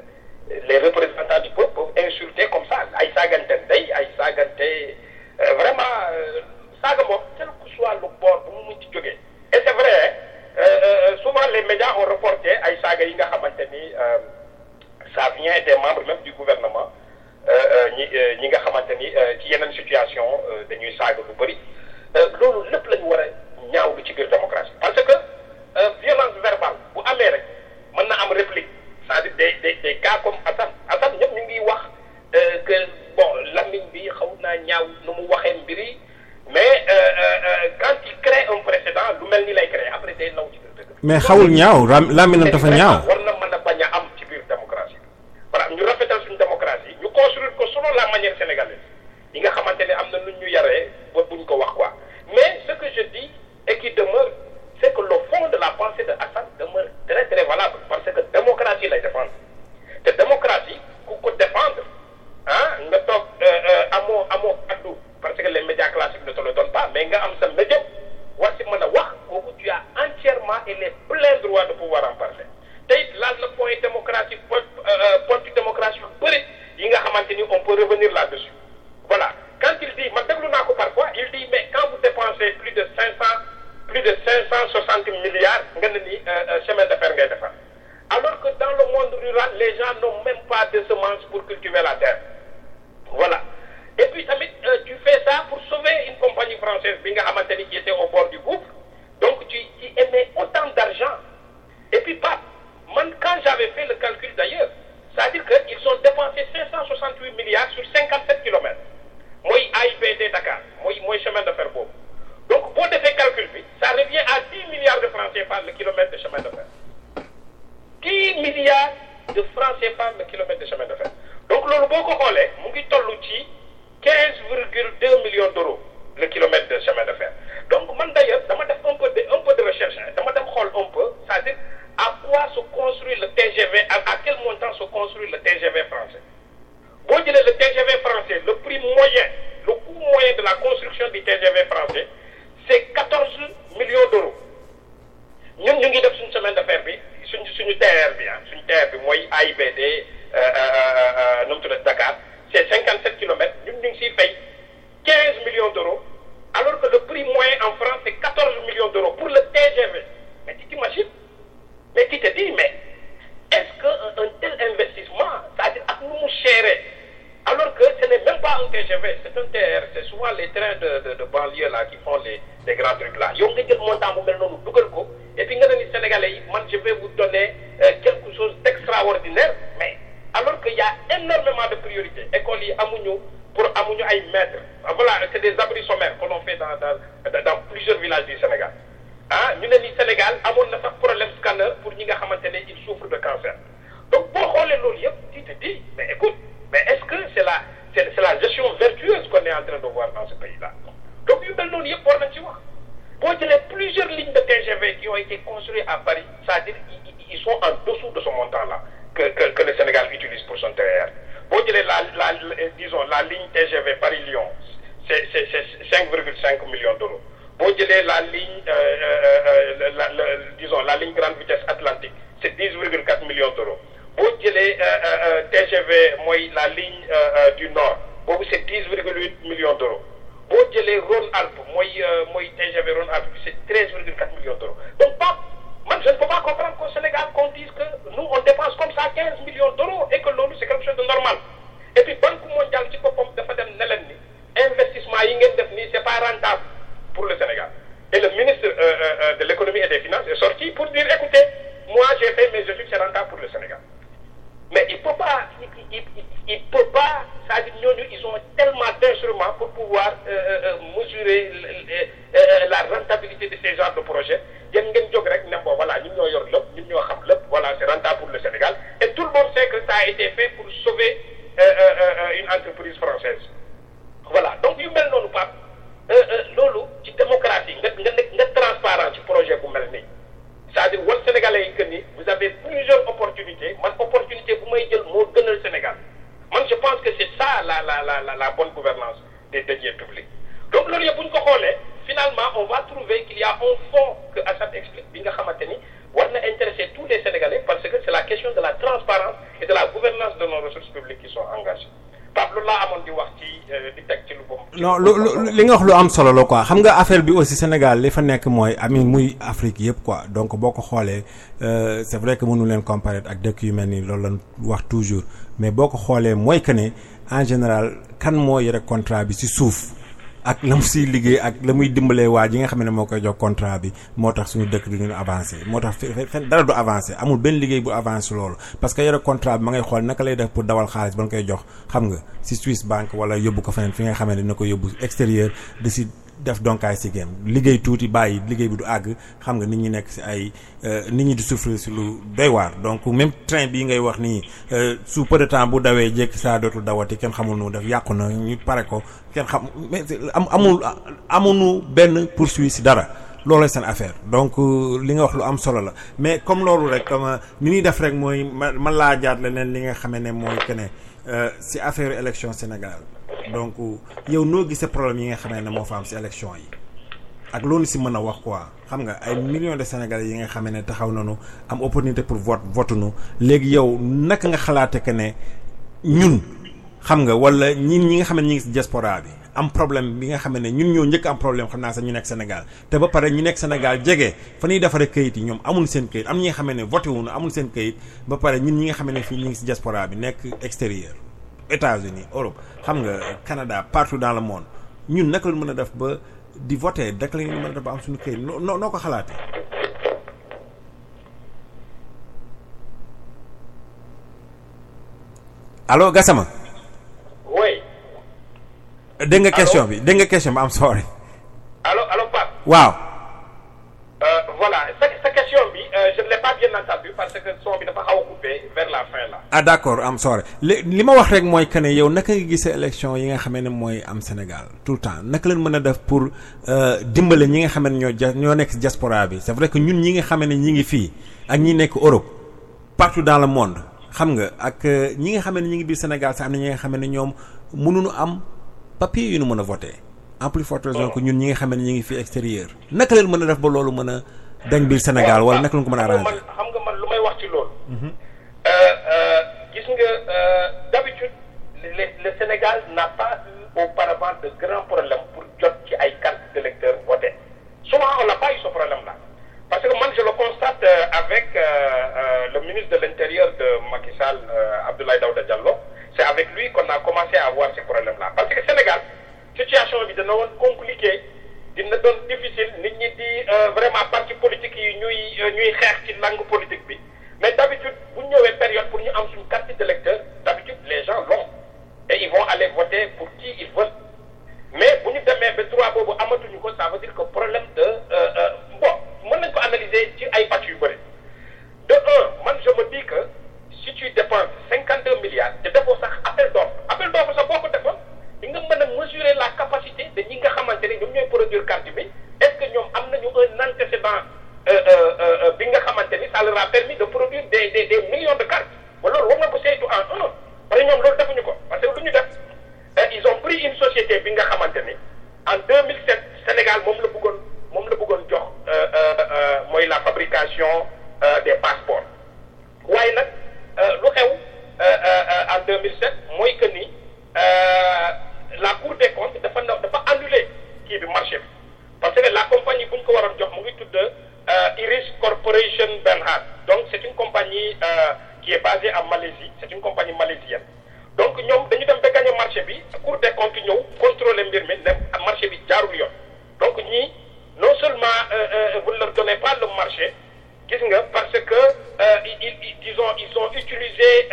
les représentants du peuple peuvent insulter comme ça ay saagante ndey ay saagante euh, vraiment euh, moom quel que soit le bord ci jógee. Et c'est vrai hein, euh, euh, souvent les médias ont reporté ay saaga yi nga xamante ni euh, ça vient des membres même du gouvernement euh, euh, ñi euh, nga xamante ni euh, ci yeneen situation euh, dañuy saaga lu bëri Euh, loolu lépp la ñu war a ñaawlu ci biir démocratie parce que euh, violence verbale bu amee mën na am réplique. C'est-à-dire des des des cas comme Assane Assane ñëpp ñu ngi wax euh, que bon lamiñ bi xaw naa ñaaw nu mu waxee mbiri mais euh, euh, quand il crée un précédent lu mel ni lay créer après day law ci dëgg. Mais xawul ñaaw ram làmminam dafa ñaaw. war na mën a bañ a am ci biir démocratie. Voilà ñu rafetal suñu démocratie ñu construire ko selon la manière sénégalaise. Yi nga xamante ne am na nu ñu yaree ba buñ ko wax quoi. Mais ce que je dis et qui demeure c'est que le fond de la pensée de Assane demeure très très valable parce que démocratie lay défendre. Te démocratie ku ko défendre ah nga toog amoo amoo addu parce que les médias classiques ne te le donnent pas mais nga am sa média war si mën tu as entièrement et les pleins droits de pouvoir en parler. Te it laal na point démocratique point point nga xamante ni on peut revenir là-dessus. Voilà. Quand il dit man déglu parfois il dit mais quand vous dépensez plus de cinq cent plus de cinq cent soixante milliards nga ne ni chemin de fer alors que dans le monde rural les gens n'ont même pas de semences pour cultiver la terre. Voilà. Et puis euh, tu fais ça pour sauver une compagnie française bi nga qui était au bord du gouffre. Donc tu y émets autant d'argent. Et puis Pape man quand j'avais fait le calcul d'ailleurs c'est-à-dire que ils ont dépensé 568 milliards sur 57 kilomètres. Mooy AIBD Dakar mooy mooy chemin de fer boobu donc boo defee calcul ça revient à 10 milliards de francs CFA le kilomètre de chemin de fer. 10 milliards de francs CFA le kilomètre de chemin de fer. Donc loolu boo ko xoolee mu ngi toll ci 15 virgule 2 millions d'euros le kilomètre de chemin de fer. Donc man d'ailleurs dama def un peu de un peu de recherche hein, dama dem un peu c'est-à-dire à quoi se construit le TGV à, à quel montant se construit le TGV français. Boo jëlee le TGV français le prix moyen le coût moyen de la construction du TGV français c'est 14 millions d'euros. Ñun ñu ngi def suñu semaine fer bi TER bi ah AIBD nu mu tudd Dakar c'est 57 kilomètres ñun ñu ngi siy fay 15 millions d'euros alors que le prix moyen en France c'est 14 millions d'euros pour le TGV mais tu t'imagines? Mais tu te dis mais est-ce que un, tel investissement c'est-à-dire ak nu mu alors que ce n'est même pas un TGV c'est un TR c'est souvent les trains de de banlieue là qui font les les grands trucs là. Yow nga jël montant bu mel noonu dugal et puis nga ne Sénégalais yi man je vais vous donner euh, quelque chose d'extraordinaire mais alors que y a énormément de priorités. Écoles yi amuñu pour amuñu ay maîtres. Voilà c'est des abris sommaires que l'on fait dans dans plusieurs villages du Sénégal. Ah ñu ne Sénégal amoon na sax problème scanner pour ñi souffrent de cancer. Donc boo xoolee loolu tu te dis mais écoute mais est-ce que c'est la c'est la gestion vertueuse qu'on est en train de voir dans ce pays-là? Donc wax. Boo jëlee plusieurs lignes de TGV qui ont été construites à Paris c'est-à-dire ils, sont en dessous de ce montant-là que que le Sénégal utilise pour son TER boo jëlee la la disons la ligne TGV Paris-Lyon c'est c'est c'est 5,5 millions d'euros. Jëlee la ligne euh, euh, la, la disons la ligne grande vitesse Atlantique c'est 10,4 millions d'euros boo jëlee TGV mooy la ligne du Nord. C'est 10,8 millions d'euros. Boo jëlee Rhône-Alpes mooy mooy TGV Rhône-Alpes c'est 13,4 millions d'euros. Donc Pape man je ne peux pas comprendre qu'au Sénégal qu'on dise que nous on dépense comme ça 15 millions d'euros et que loolu c'est quelque chose de normal. Et puis Banque mondiale ci boppam dafa dem investissement yi ngeen pas rentable pour le Sénégal. Et le ministre euh, euh, de l'économie et des finances est sorti pour dire écoutez moi j'ai fait mes études c'est rentable pour le Sénégal mais il peut pas il, il, il, il peut pas c'est-à-dire ñooñu ils ont tellement d'instruments pour pouvoir euh, mesurer la rentabilité de ces genres de projets. Ne voilà voilà c'est rentable pour le Sénégal. Et tout le monde sait que ça a été fait pour sauver une entreprise française. Voilà. Donc yu mel c'est-à-dire vous avez plusieurs opportunités. Man opportunité bu may jël moo gënal Sénégal. Man je pense que c'est ça la la la la bonne gouvernance des deniers publics. Donc loolu yëpp bu ñu ko finalement on va trouver qu'il y a un fond que Assad explique bi nga xamante tous les Sénégalais parce que c'est la question de la transparence et de la gouvernance de nos ressources publiques qui sont engagées. Boobu. non li nga wax affaire Sénégal li fa nekk mooy ami Afrique quoi donc boo ko xoolee c'est vrai que mënu leen comparer ak dëkk yu mel ni loolu toujours mais boo ko xoolee mooy que en général kan moo yore contrat bi ci suuf? Ak la mu siy liggéey ak la muy dimbalee waa ji nga xam ne moo koy jox contrat bi moo tax suñu dëkk du ñu avancé moo tax fen dara du avancé amul benn liggéey bu avancé loolu parce que yore contrat bi ma ngay xool naka lay def pour dawal xaalis ba nga koy jox xam nga si Swiss banque wala yóbbu ko feneen fi nga xam ne dina ko yóbbu extérieur de si def donkaay si game. Liggéey tuuti bàyyi liggéey bi du àgg xam nga nit ñi nekk si ay nit ñi di souffrir si lu doy waar. Donc même train bii ngay wax nii sous peu de temps bu dawee jékki saa dootul dawati kenn xamul nu def yàqu na ñu pare ko kenn xam mais am amul amuñu benn poursuite si dara. Loolooy seen affaire. Donc li nga wax lu am solo la. Mais comme loolu rek comme ni ñuy def rek mooy ma ma laajaat leneen li nga xamee ne mooy que ne si affaire élection Sénégal. Donc yow noo gisee problème yi nga xamee ne moo fa am si élection yi? Ak loolu a wax quoi. Millions de Sénégalais yi nga xamee ne taxaw nañu am opportunité pour vote vote nu. Léegi yow naka nga xalaate ne diaspora am problème bi nga xam ne ñun ñoo njëkk am problème xam naa sax ñu nekk Sénégal te ba pare ñu nekk Sénégal jege fa ñuy defaree kayit yi ñoom amul seen kayit am ñi nga xam ne voté wuñu amul seen kayit ba pare ñun ñi nga xam ne fii ñu ngi si diaspora bi extérieur États-Unis Europe xam nga Canada partout dans le monde ñun naka la mën def ba di voter naka la mën def ba am suñu kayit? Noo noo ko allo Gassama? oui. Dégg nga question bi dégg nga question bi am sorry. allo allo Pape. waaw. voilà sa sa question bi je ne l'ai pas bien entendu parce que son bi dafa xaw a coupé vers la fin là. ah d'accord am sorry li li ma wax rek mooy que ne yow naka nga gisee élection yi nga xamee ne mooy am Sénégal tout le temps? Naka leen mën a def pour dimbale ñi nga xam ne ñoo ja ñoo nekk si diaspora bi? C'est vrai que ñun ñi nga xam ne ñi ngi fii ak ñi nekk Europe partout dans le monde xam nga ak ñi nga xam ne ñi ngi biir Sénégal sax am na ñi nga xam ne ñoom mënuñu am papier yu ñu mën a voter. En plus forte raison que ñun ñi nga xam ne ñi ngi fii extérieur. Naka leen mën a def ba loolu mën a dañ biir Sénégal wala naka lañ ko mën a arranger? man xam nga man lu may wax ci loolu. gis nga d'habitude le Sénégal n'a pas eu auparavant de grands problèmes pour jot ci ay cartes d'électeurs votés souvent on n'a pas eu ce problème là parce que man je le constate avec le ministre de l'intérieur de Macky Sall Abdoulaye Daouda Diallo c'est avec lui qu'on a commencé à avoir ces problèmes là parce que Sénégal situation bi dana woon compliqué dina difficile nit ñi di vraiment parti politique yi ñuy ñuy xeex ci langue politique mais d'habitude bu ñëwee période pour ñu am suñu carte d'électeur d'habitude les gens l'ont. Et ils vont aller voter pour qui ils veulent. Mais bu ñu demee ba droit boobu amatuñu ko ça veut dire que problème de bon mën nañ ko analyser ci ay pàcc yu bëri. De un man je me dis que si tu dépenses cinquante milliards te defoo sax appel d'offre. Appel d'offre sax boo ko defoon di nga mën a mesurer la capacité de ñi nga xamante ne ñoom ñooy produire carte bi. Est-ce que ñoom am nañu un antécédent bi nga xamante ni ça leur a permis de produire des des des millions de cartes? Ba loolu war nga ko saytu en un. Parce que ñoom loolu defuñu ko parce que lu ñu def. Ils ont pris une société bi nga xamante ni en 2007 Sénégal moom la bëggoon moom la bëggoon jox mooy la fabrication des passeports. Waaye nag lu xew en 2007 mooy que la Cour des comptes dafa dafa annuler kii marché parce que la compagnie bu ñu ko waroon jox mu Iris Corporation Bernhard. Donc c'est une compagnie qui est basée en Malaisie. C'est une compagnie malaisienne. Donc ñoom dañu dem ba gagner marché bi Cour des comptes ñëw contrôler mbir mi marché bi jaarul yoon. Donc ñii non seulement vous ne leur donnez pas le marché parce que ils disons ils ont utilisé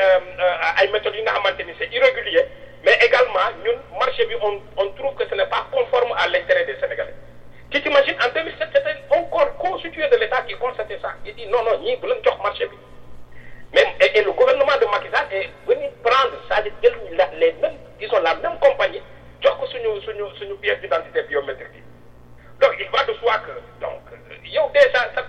ay méthodes yi nga xamante c'est irrégulier mais également ñun marché on trouve que ce n'est pas conforme à l'intérêt des Sénégalais. Tu t'imagines en 2007 c'était un corps constitué de l'État qui constatait ça. Il dit non non ñii bu leen jox marché et, le gouvernement de Macky est venu prendre la les mêmes disons la même compagnie jox ko suñu suñu suñu pièce d'identité biométrique donc il va de soi que donc yow déjà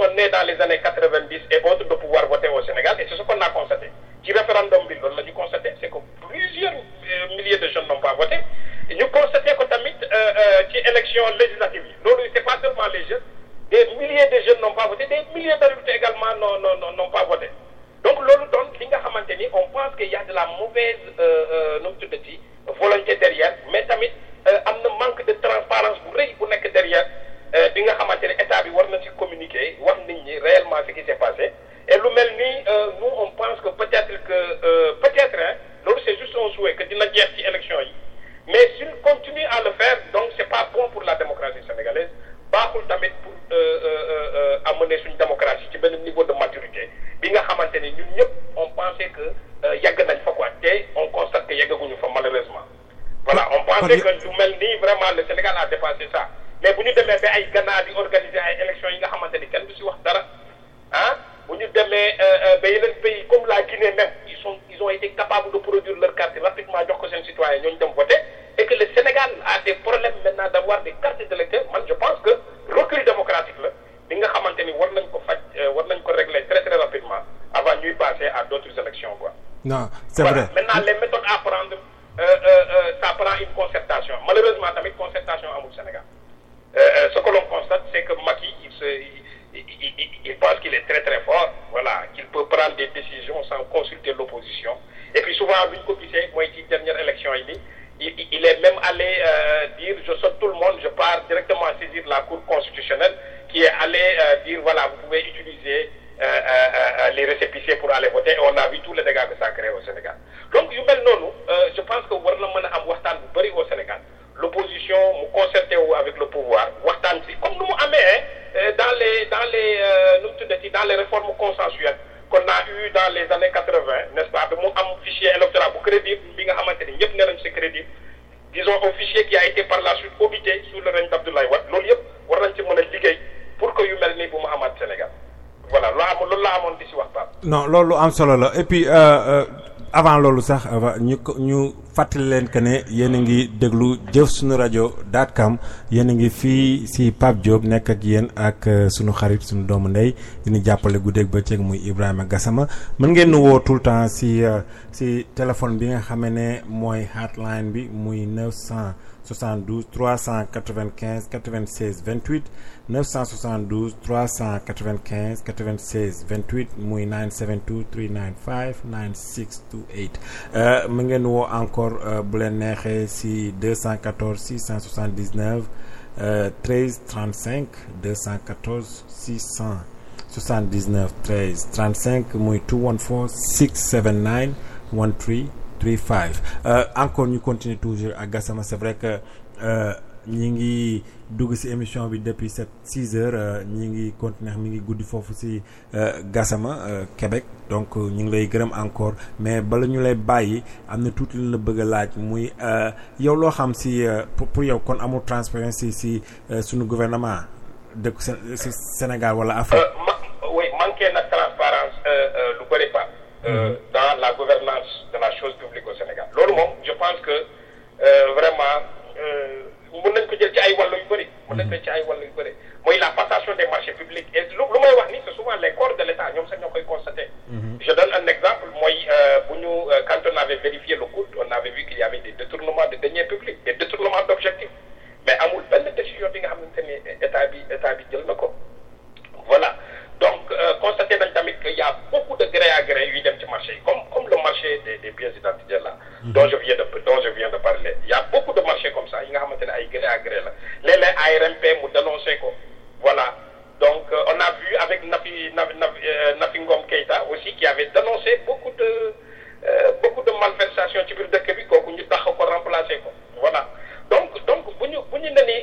sont nés dans les années 90 et autres de pouvoir voter au Sénégal et c'est ce qu'on a constaté. Ci référendum loolu la ñu constaté c'est que plusieurs euh, milliers de jeunes n'ont pas voté. Et ñu constaté ko tamit euh, euh, élection législative loolu c'est pas seulement les jeunes des milliers de jeunes n'ont pas voté des milliers d'adultes également n'ont pas voté. Donc on pense qu'il y a de la mauvaise euh, euh, volonté derrière mais tamit euh, na manque de transparence nekk derrière bi nga xamante ne état bi war na ci communiquer wax nit ñi réellement ce qui s'est passé. Et lu mel euh, nous on pense que peut-être que euh, peut-être hein, loolu c'est juste un souhait que dina jeex ci élection yi. Mais s'il continue à le faire donc c'est pas bon pour la démocratie sénégalaise. Baaxul tamit pour euh, euh, euh, amener suñu démocratie ci benn niveau de maturité. Bi nga xamante ñun ñëpp on pensait que euh, yàgg nañ fa quoi. Te on constate que yàggaguñu fa malheureusement. Voilà on pensait que lu mel nii vraiment le Sénégal a dépassé ça mais bu ñu demee ba ay Ghana di organiser ay élections yi nga xamante ni kenn du si wax dara ah bu ñu demee ba yeneen pays comme la Guinée même ils sont ils ont été capables de produire leur carte rapidement jox ko seen citoyens ñooñu dem voter. Et que le Sénégal a des problèmes maintenant d'avoir des cartes d'électeurs man je pense que recul démocratique la bi nga xamante ni war nañ ko faj euh, war nañ ko régler très très rapidement avant ñuy passer à d'autres élections quoi. non c'est voilà. vrai. Maintenant les méthodes à prendre euh, euh, euh, ça prend une concertation. Malheureusement tamit concertation amul Sénégal euh, ce que l'on constate c'est que Macky il se il, il, il, pense qu'il est très très fort voilà qu'il peut prendre des décisions sans consulter l'opposition. Et puis souvent ko gisee mooy ci dernière élection il, est même allé euh, dire je saute tout le monde je pars directement saisir la Cour constitutionnelle qui est allé euh, dire voilà vous pouvez utiliser euh, euh, les récépissés pour aller voter et on a vu tous les dégâts que ça crée au Sénégal. Donc je pense que war na mën a am waxtaan bu bëri au Sénégal l'opposition mu concerté avec le pouvoir waxtaan comme nu mu hein, euh, dans les dans les euh, nu mu tuddati dans les réformes consensuelles qu'on a eu dans les années 80 n'est-ce pas mu am fichier électoral bu crédible bi nga xamante disons un fichier qui a été par la suite audité sous le règne d'Abdoulaye Wade. Loolu yëpp war nañ pour que yu mel nii bu Sénégal. Voilà loolu amoon loolu laa amoon di si wax Pape. non loolu am solo la. Et puis euh, euh, avant loolu sax euh, ñu ñu fàttali leen que ne yéen a ngi déglu jëf suñu rajo dot com yéen a ngi fii si Pape Diop nekk ak yéen ak suñu sunu xarit sunu doomu ndey dina jàppale guddeeg bëccëg muy Ibrahima Gassama. Mën ngeen nu woo tout le temps si euh, si téléphone bi nga xamee ne mooy hotline bi muy 972 395 96 28 972 395 96 28 muy 972 395 9628 euh, mu ngeen encore euh, bu leen neexee si 214 679 euh, 13 35 214 679 13 35 muy 214 679 13 35 euh, encore ñu continuer toujours ak Gassama c'est vrai que euh, ñi ngi dugg ci émission bi depuis sept six heures ñi ngi continuer mi ngi guddi foofu ci Gassama Québec. Donc ñu ngi lay gërëm encore. Mais bala ñu lay bàyyi am na tuuti la bëgg a laaj muy yow loo xam ci pour pour yow kon amul transparence ci ci suñu gouvernement dëkk ci Sénégal wala Afrique? Euh, ma- oui, transparence, euh, euh, lu bëri pas, euh, dans la gouvernance chose publique au Sénégal. loolu moom je pense que euh, vraiment euh, mën nañ ko jël ci ay wàllu yu bëri. mën nañ ko jël ci ay wàllu yu bëri mooy la passation des marchés publics et lu lu may wax ni c'est souvent les corps de l'État ñoom sax ñoo koy constater. Je donne un exemple mooy euh, bu ñu quand on avait vérifié le coût on avait vu qu'il y avait des détournements de deniers publics des détournements d'objectifs mais amul benn décision bi nga xamante ni état bi état bi jël na ko. Voilà. Donc, constaté nañ qu'il y a beaucoup de gré à gré marché comme comme le marché des des pièces identitaires là. dont je viens de dont je viens de parler. Il y a beaucoup de marchés comme ça nga xamante ne ay gré à gré ARMP mu dénoncé ko. Voilà. Donc euh, on a vu avec Nafi Nafi Nafi, euh, Keïta aussi qui avait dénoncé beaucoup de euh, beaucoup de malversations ci biir dëkk bi kooku ñu tax ko remplacer ko. Voilà. Donc donc bu ñu bu ñu ne ni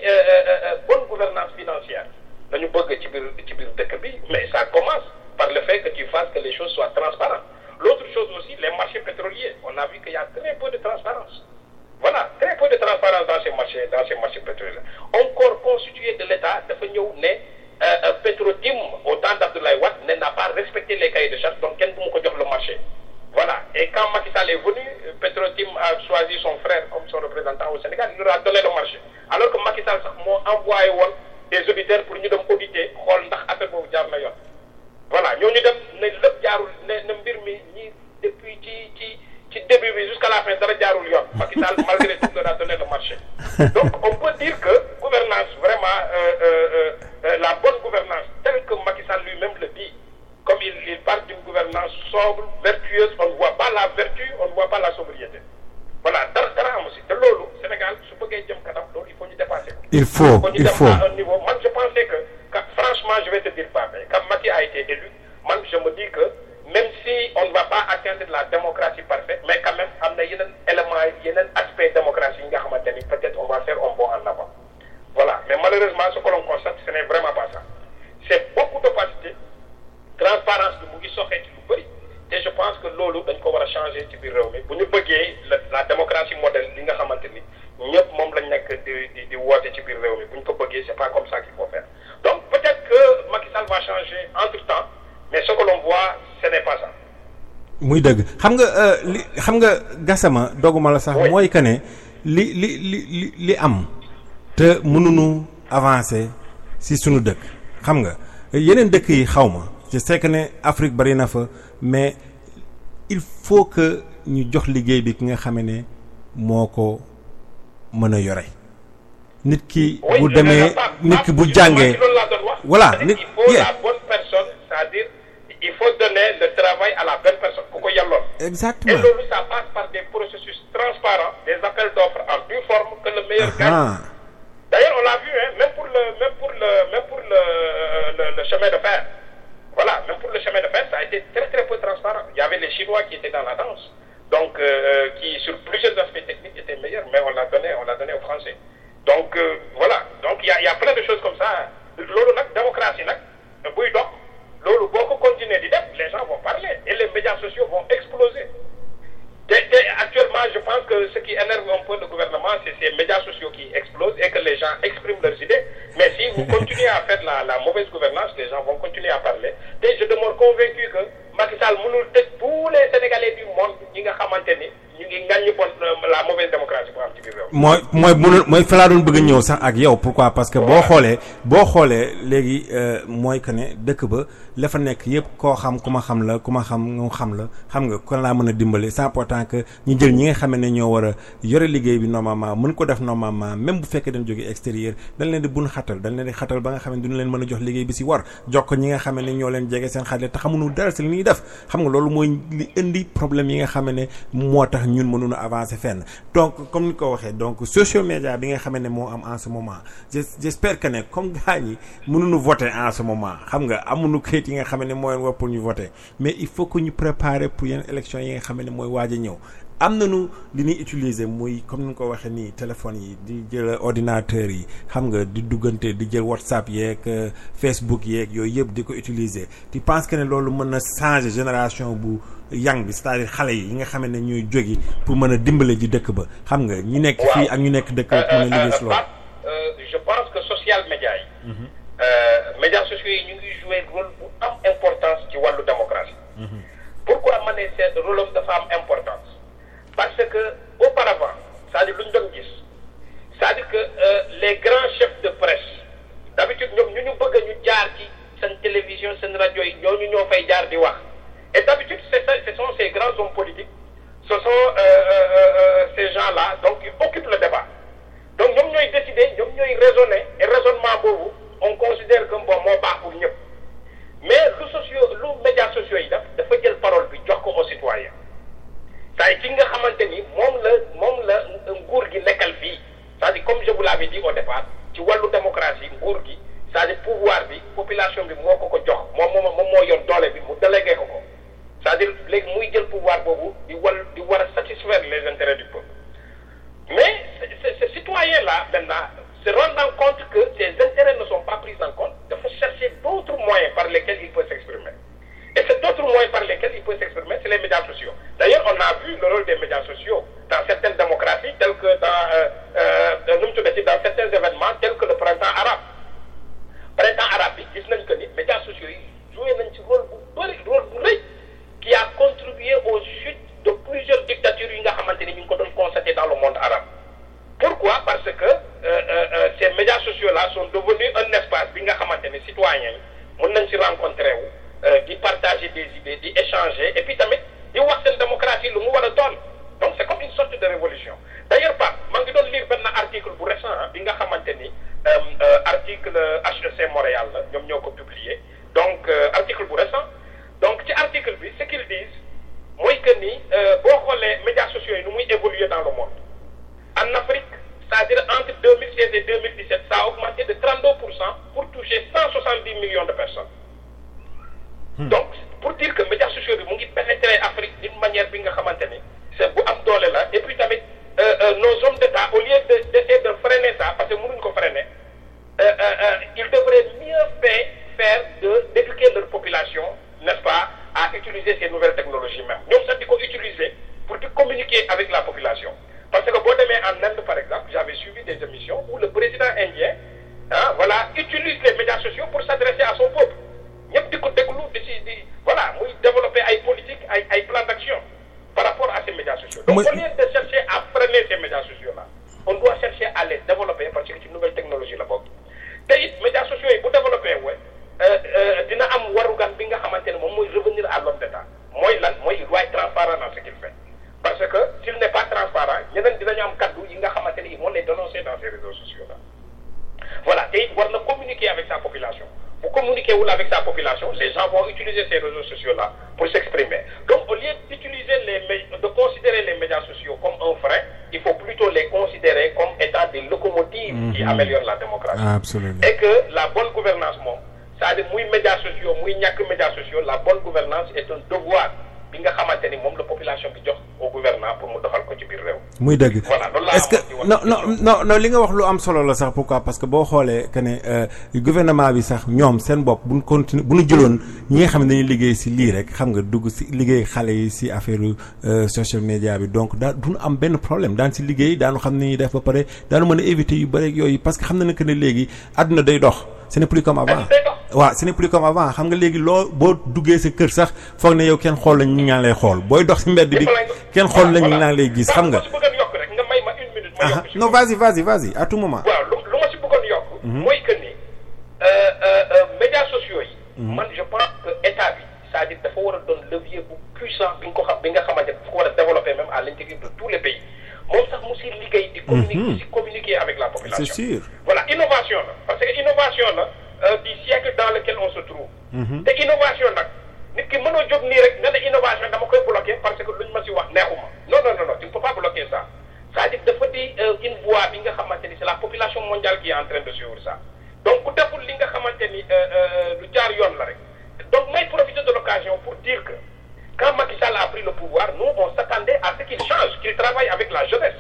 bonne gouvernance financière dañu bëgg ci biir ci biir dëkk bi mais ça commence par le fait que tu fasses que les choses soient transparentes. L'autre chose aussi les marchés pétroliers. On a vu qu'il y a très peu de transparence. Marchés dans ces marchés pétroliers. Un corps constitué de l'État dafa ñëw ne euh, euh, Petrotim au temps d'Abdoulaye ne n'a pas respecté les cahiers de charge donc ko jox le marché. Voilà. Et quand Macky Sall est venu Petrotim a choisi son frère comme son représentant au Sénégal il leur a donné le marché. Alors que Macky Sall moo envoyé des auditeurs pour dem auditer jaar na yoon voilà ñooñu dem ne lépp jaarul ne ne mbir mi ñi depuis ci ci ci début bi jusqu'à la fin dara jaarul yoon. Macky Sall malgré tout leur a donné le marché. Donc on peut dire que gouvernance vraiment euh, euh, euh, la bonne gouvernance telle que Macky Sall lui-même le dit comme il, il parle d'une gouvernance sobre vertueuse on ne voit pas la vertu on ne voit pas la sobriété. Voilà dara dara am aussi te loolu Sénégal su bëggee jëm kanam loolu il faut ñu dépasser il faut kon ñu il dem faut. à un niveau. Man je pensais que franchement je vais te dire pas mais quand Macky a été élu man je me dis que même si on ne va pas atteindre la démocratie parfaite mais quand même am na yeneen éléments yeneen aspect démocratie yi nga xamante ni peut-être on va faire un bond en avant. Voilà mais malheureusement ce que l'on constate ce n'est vraiment pas ça. C'est beaucoup d'opacité transparence ci lu bëri te je pense que loolu dañ ko war a changer ñu bëggee la démocratie modèle ñëpp moom lañ nekk di di di woote ci biir réew mi. Bu ñu ko bëggee c'est pas comme ça qu'il faut faire. Donc peut-être que Macky Sall va changer entre temps mais ce que l'on voit ce n'est pas ça. muy dëgg. Xam nga li xam nga gasama doguma la sax Oui. mooy que ne li li li li li am te mënuñu avancer si sunu dëkk. Xam nga yeneen dëkk yi xaw ma. Je sais que ne Afrique bari na fa mais il faut que ñu jox liggéey bi ki nga xam ne moo ko mën a yore nit ki bu demee nit ki bu jàngee voilà nit il faut la bonne personne c'est-à-dire il faut donner le travail à la bonne personne ku ko yelloon. Et exactement loolu ça passe par des processus transparents, des appels d'offres en due forme que le meilleur gagne. D'ailleurs, on l'a vu, hein, même pour le, même pour le, même pour le, le, le chemin de fer. Voilà, même pour le chemin de fer, ça a été très très peu transparent. Il y avait les Chinois qui étaient dans la danse, donc euh, qui sur plusieurs aspects techniques étaient meilleurs, mais on l'a donné, on l'a donné aux Français. Donc euh, voilà, donc il y a, plein de choses comme ça. Lolo nak démocratie nak, buy dox, lolo boo ko continuer les gens vont parler et les médias sociaux vont exploser. Actuellement, je pense que ce qui énerve un peu le gouvernement, c'est ces médias sociaux qui explosent et que les gens expriment leurs idées. Mais si vous continuez à faire la, la mauvaise gouvernance, les gens vont continuer à parler. Et je demeure convaincu que Macky Sall mënul tëj tous les Sénégalais du monde ñi nga xamante ni ñu ngi ngàññi bon la mauvaise démocratie bu am ci biir réew. mooy mooy mënul mooy fa laa doon bëgg a ñëw sax ak yow pourquoi? Parce que boo xoolee boo xoolee léegi euh, mooy que ne dëkk ba la fa nekk yëpp koo xam ku ma xam la ku ma xam nga xam la xam nga kon laa mën a dimbali c'est important que ñu jël ñi nga xam ne ñoo war a yore liggéey bi normalement mën ko def normalement même bu fekkee dañ jógee extérieur dañ leen di bun xatal dañ leen di xatal ba nga xam ne duñu leen mën a jox liggéey bi si war. Jox ko ñi nga xam ne ñoo leen jege seen xaalis te xamuñu dara si li ñuy def. Xam nga loolu mooy li indi problème yi nga xam ne moo tax ñun mënuñu avancer fenn. Donc comme ni ko waxee donc social media bi nga xam ne moo am en ce moment j'espère que ne comme gars ñi mënuñu voter en ce moment. Xam nga amuñu kayit yi nga xam ne mooy war pour ñu voter. Mais il faut que ñu préparer pour yenn élection yi nga xam ne mooy waaj a ñëw. Am nañu li ñuy utiliser muy comme ni nga ko waxee nii téléphone yi di jël ordinateur yi. Xam nga di duggante di jël whatsapp yeeg euh, facebook yeeg yooyu yëpp di ko utiliser. Tu penses que ne loolu mën na changer génération bu yang bi c'est-à-dire xale yi yi nga xam ne ñooy jógi pour mën a dimbale ji dëkk ba. Xam nga ñi nekk fii ak ñu nekk dëkk ba pour mën a liggéey si loolu. Pape, euh, je pense que social média yi. Euh, médias sociaux yi ñu ngi jouer rôle bu am importance ci wàllu démocratie. pourquoi ma ne seen rôle am dafa am importance? Parce que auparavant c'est-à-dire lu ñu doon gis c'est-à-dire que euh, les grands chefs de presse d'habitude ñoom ñu ñu bëgg ñu jaar ci seen télévision seen rajo yi ñooñu ñoo fay jaar di wax. Et d'habitude c'est ça ce sont ces grands hommes politiques ce sont euh, ces gens-là donc ils occupent le débat. Donc ñoom ñooy décider ñoom ñooy raisonner et raisonnement boobu on considère que bon moo baax ñëpp. Mais lu socio lu médias sociaux yi def dafa jël parole bi jox ko aux citoyens. C'est-à-dire ki nga xamante ni moom la moom la nguur gi nekkal fii. C'est-à-dire comme je vous l'avais dit au départ ci wàllu démocratie nguur gi c'est-à-dire pouvoir bi population bi moo ko ko jox moom moom moom moo yor doole bi mu délégué ko ko. C'est-à-dire léegi muy jël pouvoir boobu di wal di war a satisfaire les intérêts du peuple. Mais ce, ce citoyen-là maintenant se rendant compte que ses intérêts ne sont pas pris en compte, il faut chercher d'autres moyens par lesquels il peut s'exprimer. Et c'est d'autres moyens par lesquels il peut s'exprimer, c'est les médias sociaux. D'ailleurs, on a vu le rôle des médias sociaux dans certaines démocraties, telles que dans, euh, euh, euh, dans certains événements, tels que le printemps arabe. Printemps arabe, ils disent que les médias sociaux jouaient un rôle qui a contribué aux chutes de plusieurs dictatures constatées dans le monde arabe. Pourquoi? Parce que euh, euh, euh, ces médias sociaux-là sont devenus un espace, les citoyens, on s'y rencontrer, euh, d'y des idées, d'y échanger, et puis tamit, d'y voir cette démocratie, le mouvement de tonne. Donc c'est comme une sorte de révolution. D'ailleurs, je vais lire un article pour récent, hein, bien que article HEC Montréal, nous avons publié. Donc, article pour récent. Donc, cet article, ce qu'ils disent, c'est que les médias sociaux, nous évoluer dans le monde en Afrique c'est-à-dire entre 2016 et 2017 ça a augmenté de 32 pour cent pour toucher 170 millions de personnes. Donc pour dire que médias sociaux bi mu ngi pénétrer Afrique d'une manière bi nga xamante ni c'est am doole la et puis euh, euh, nos hommes d'État au lieu de d'essayer de freiner ça parce que mënuñ ko freiner euh, euh, ils devraient mieux faire faire de d'éduquer leur population n'est-ce pas à utiliser ces nouvelles technologies même. Sax di ko utiliser pour communiquer avec la population parce que demee en Inde par exemple j'avais suivi des émissions où le président indien ah voilà utilise les médias sociaux pour s'adresser à son peuple. Di voilà muy développer ay politique ay plan d'action par rapport à ces médias sociaux. Donc Moi- au lieu de chercher à freiner ces médias sociaux là on doit chercher à les développer parce que ci nouvelle technologie te it médias sociaux yi bu développé we dina am warugan bi nga revenir à l'homme d'État. Lan? Mooy il doit être transparent dans ce qu'il fait parce que s'il n'est pas transparent ñeneen dinañu am kaddu yi nga xamante les dénoncer dans ces réseaux sociaux là. Voilà. Te it war na communiquer avec sa population. Bu communiquer wul avec sa population les gens vont utiliser ces réseaux sociaux là pour s'exprimer. Donc au lieu d'utiliser les de considérer les médias sociaux comme un frein il faut plutôt les considérer comme étant des locomotives qui améliorent la démocratie. Absolument. Et que la bonne gouvernance moom c'est-à-dire muy médias sociaux muy ñàkk médias sociaux la bonne gouvernance est un devoir bi nga xamante ni moom la population bi jox au gouvernant pour mu doxal ko ci biir réew. Muy dëgg. Voilà, loolu laa est-ce que non non non non li nga wax lu am solo la sax pourquoi? Parce que boo xoolee que ne euh, gouvernement bi sax ñoom seen bopp bu ñu continue bu ñu jëloon ñi nga xam ne dañuy liggéey si lii rek xam nga dugg si liggéey xale yi si affaire euh, social media bi donc daa duñu am benn problème. Daan si liggéey daanu xam ni ñuy def ba pare daanu mën a éviter yu bëri yooyu parce que xam na ne que ne léegi àdduna day dox. Ce n'est plus comme avant. Waaw ce n'est plus comme avant. Xam nga léegi loo boo duggee sa kër sax foog ne yow kenn xool lañ ñu ñaa lay xool. Booy dox si mbedd bi kenn xool lañ ñu ñaa lay gis. Xam nga. Lu ma si bëggoon yokk rek nga may ma une minute ma ah yokk si non vas-y vas-y vas-y à tout moment. Waaw lu lu ma si bëggoon yokk mooy que ni médias sociaux yi man je pense que état bi c'est-à-dire dafa war a doon levier bu puissant bi nga ko xam bi nga xamante ne dafa ko war a développer même à l'intérieur de tous les pays moom sax mu si liggéey di communiquer si communiquer avec la population. C'est sûr. voilà innovation la. Parce que innovation la euh, du siècle dans lequel on se trouve. Te innovation nag nit ki mënoo jóg nii rek nga ne innovation dama koy bloquer parce que luñ ma si wax neexuma non non non non tu ne peux pas bloquer ça. C'est-à-dire dafa di euh, une voie bi nga xamante ni c'est la population mondiale qui est en train de suivre ça. Donc ku deful li nga xamante ni euh, lu jaar yoon la rek. Donc may profiter de l'occasion pour dire que quand Macky Sall a pris le pouvoir nous on s'attendait à ce qu'il change qu'il travaille avec la jeunesse.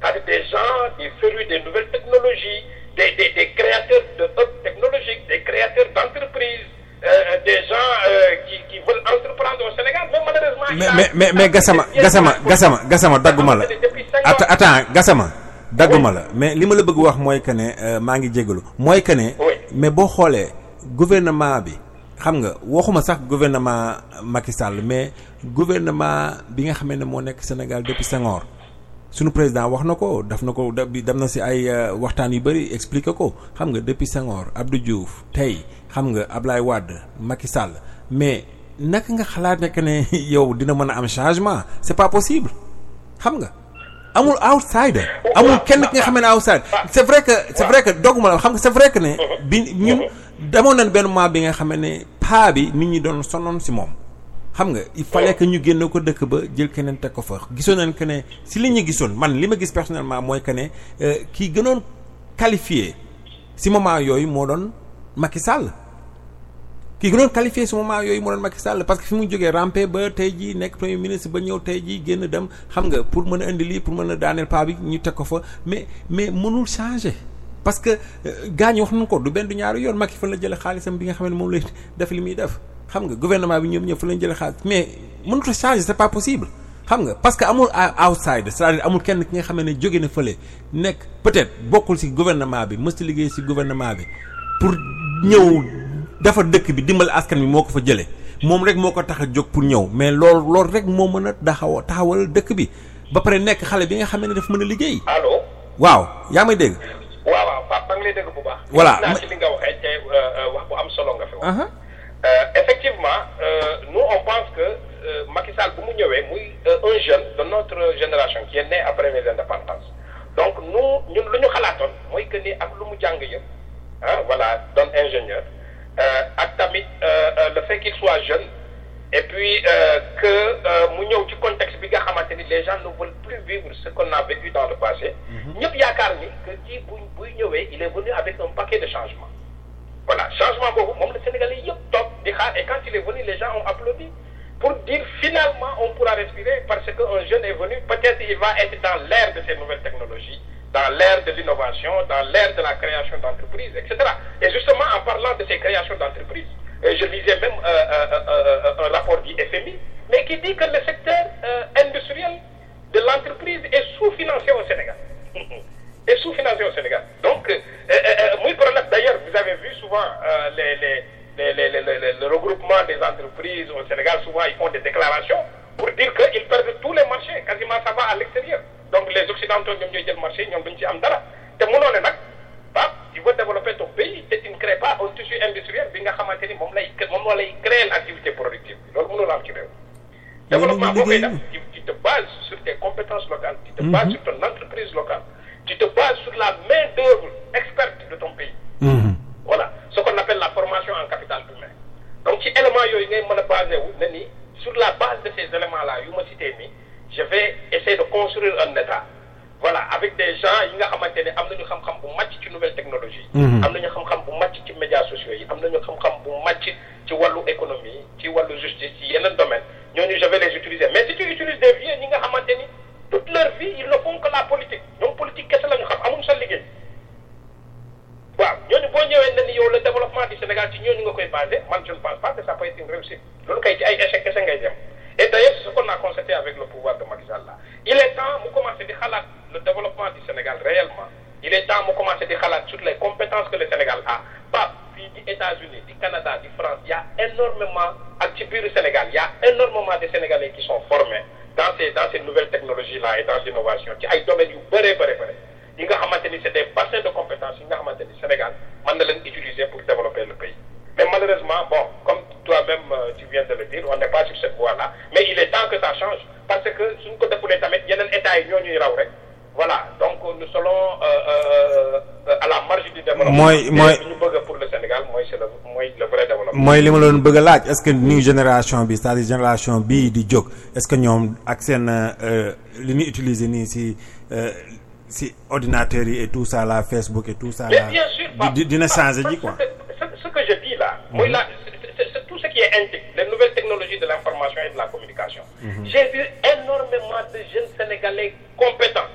C'est-à-dire des gens des férus des nouvelles technologies des des des créateurs de hubs technologiques des créateurs d'entreprises euh, des gens euh, qui qui veulent entreprendre au Sénégal. Mais malheureusement mais mais mais mais Gassama Gassama Gassama Gassama ans. Att- attends Gassama dagguma la. Mais mooy que euh, maa ngi jégalu. Mooy que ne Oui. mais boo xoolee gouvernement bi xam nga waxuma sax gouvernement Macky Sall mais gouvernement bi nga xamee ne moo nekk Sénégal depuis Senghor. Président wax na ko daf na ko dem na si ay euh, waxtaan yu bëri expliqué ko. Xam nga depuis Senghor Abdou mais naka nga xalaat ne yow dina mën a am changement? C'est pas possible. Xam nga amul outsider amul kenn ki c'est vrai que c'est vrai que c'est vrai que paa bi nit ñi doon sonoon si moom. Xam nga il fallait que ñu génne ko dëkk ba jël keneen teg ko fa. Gisoon nañ que ne si li ñu gisoon man li ma gis personnellement mooy que ne euh, kii gënoon qualifié si moment yooyu moo doon Macky Sall. Kii gënoon qualifié si moment yooyu moo doon Macky Sall parce que fi mu jógee rampé ba tey jii nekk premier ministre ba ñëw tey jii génn dem. Xam nga pour mën a indi lii pour mën a daaneel paa bi ñu teg ko fa. Mais mais mënul changer. Parce que gaañ wax nañu ko du benn du ñaari yoon Macky fa la jëlee xaalisam bi nga xam ne moom lay def li muy def xam nga gouvernement bi ñoom ñëpp fa lañ jëlee xaalis mais mënut a changer c'est pas possible xam nga parce que amul outside c'est-à-dire amul kenn ki nga xam ne jóge na fële nekk peut-être bokkul ci gouvernement bi mësta liggéey ci gouvernement bi pour ñëw defar dëkk bi dimbali askan bi moo ko fa jëlee moom rek moo ko tax a jóg pour ñëw mais loolu loolu rek moo mën a taxaw taxawal dëkk bi ba pare nekk xale bi nga xam ne dafa mën a liggéey. allo. waaw yaa may dégg. Waaw waaw Pape maa ngi lay dégg bu baax. voilà naa ci li nga waxee te wax bu am solo nga fi wax. effectivement nous on pense que euh, Macky Sall bu mu ñëwee muy euh, un jeune de notre génération qui est né après les indépendances donc nous ñun lu ñu xalaatoon mooy que ni ak lu mu jàng yëpp ah voilà doon ingénieur ak tamit euh, le fait qu'il soit jeune et puis euh, que euh, mu ñëw ci contexte bi nga xamante ni les gens ne veulent plus vivre ce qu'on a vécu dans le passé. Ñëpp yaakaar ni que kii bu buy ñëwee il est venu avec un paquet de changements. Voilà changement boobu moom la Sénégalais yëpp toog di xaar et quand il est venu les gens ont applaudi pour dire finalement on pourra respirer parce qu'un jeune est venu. Peut-être il va être dans l'ère de ces nouvelles technologies dans l'ère de l'innovation dans l'ère de la création d'entreprises etc et justement en parlant de ces créations d'entreprises je lisais même euh, euh, euh, euh, un rapport du FMI mais qui dit que le secteur euh, industriel de l'entreprise est sous-financé au Sénégal est sous-financé au Sénégal. Donc, euh, euh, euh. D'ailleurs, vous avez vu souvent euh, le regroupement des entreprises au Sénégal, souvent ils font des déclarations pour dire qu'ils perdent tous les marchés. Quasiment ça va à l'extérieur. Donc, les Occidentaux, ñoom ñooy jël marché, ñoom duñ ci am tu veux développer ton pays, te tu ne crées pas un tissu industriel bi nga xamante ni moom lay moom moo lay créer l'activité productive. loolu mënul am ci réew. développement boo koy def tu, te bases sur tes compétences locales, tu te bases sur ton entreprise locale, tu te bases sur la main d'œuvre experte de ton pays. Voilà, ce qu'on appelle la formation en capital humain. Donc ci éléments yooyu ngay mën a basé wu ne ni sur la base de ces éléments-là yu ma cité nii je vais essayer de construire un état. Voilà, avec des gens yi nga xamante ne am nañu xam-xam bu màcc ci nouvelle technologie. am nañu xam-xam bu màcc ci médias sociaux yi. Am nañu xam-xam bu màcc ci wàllu économie ci wàllu justice ci yeneen domaine ñooñu je vais les utiliser. Mais si tu utilises des vieux ñi nga xamante ni toute leur vie ils ne font que la politique. Ñoom politique kese la ñu xam amuñu sa liggéey. waaw ñooñu boo ñëwee ne ni yow le développement du Sénégal ci ñooñu nga koy basé man je ne pense pas que ça peut être une réussite. Loolu kay ci ay échec kese ngay dem. Et d'ailleurs c'est ce qu'on a constaté avec le pouvoir de Macky Sall là. Il est temps mu commencer di xalaat le développement du Sénégal réellement il est temps mu commencer di xalaat sur les compétences que le Sénégal a. Pas di États-Unis di Canada di France il y a énormément ci biir Sénégal il y a énormément de Sénégalais qui sont formés dans ces dans ces nouvelles technologies là et dans l'innovation ci ay domaines yu bëree bëri bëri yi nga xamante ni c'est des bassins de compétences yi nga xamante ni Sénégal mën na leen utiliser pour développer le pays mais malheureusement bon comme toi-même euh, tu viens de le dire on n'est pas sur cette voie-là mais il est temps que ça change parce que suñ ko defulee tamit yeneen états yi ñoo ñuy raw rek voilà donc nous serons euh, euh, euh, à la marge du développement. Mooy- mooy- ñu bëgg pour le Sénégal mooy c'est le mooy le vrai développement? mooy li ma doon bëgg a laaj est-ce que new génération bi c'est-à-dire génération bii di jóg est-ce que ñoom ak seen euh, li ñuy utiliser nii si euh, si ordinateurs yi et tout ça là Facebook et tout ça là dina changer ji quoi. Ce, ce- ce que je dis là, moi, là, c'est- c'est c'est tout ce qui est intique, les nouvelles technologies de l'information et de la communication. J'ai vu énormément de jeunes Sénégalais compétents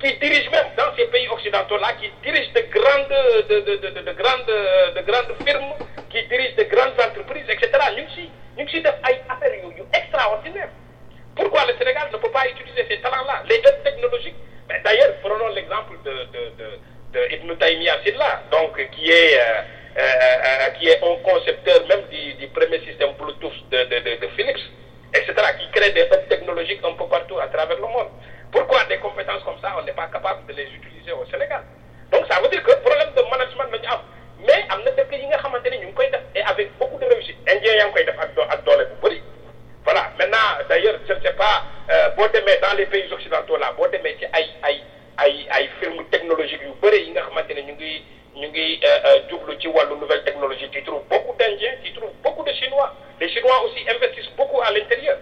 qui dirigent même dans ces pays occidentaux-là, qui dirigent de grandes, de, de, de, de, de grandes, euh, de grandes firmes, qui dirigent de grandes entreprises, etc. Ñu ngi si ñu ngi si def ay affaires yu yu extraordinaires. Pourquoi le Sénégal ne peut pas utiliser ces talents-là, les aides technologiques Mais D'ailleurs, prenons l'exemple de, de, de, de Ibn Taymiyyah Sidla, donc qui est, euh, euh, euh, qui est un concepteur même du, du premier système Bluetooth de, de, de, de Philips, etc., qui crée des hubs technologiques un peu partout à travers le monde. Pourquoi des compétences comme ça, on n'est pas capable de les utiliser au Sénégal Donc ça veut dire que problème de management la ñu am mais am na dëkk yi nga xamante ni ñu ngi koy def et avec beaucoup de réussite indien yaa ngi koy def ak doo ak doole bu bëri voilà maintenant d'ailleurs je ne sais pas euh, boo demee dans les pays occidentaux là boo demee ci ay ay ay ay firmes technologiques yu bëri yi nga xamante ne ñu ngi ñu ngi euh, euh, jublu ci wàllu nouvelle technologie tu trouves beaucoup d'indiens tu trouves beaucoup de chinois les chinois aussi investissent beaucoup à l'intérieur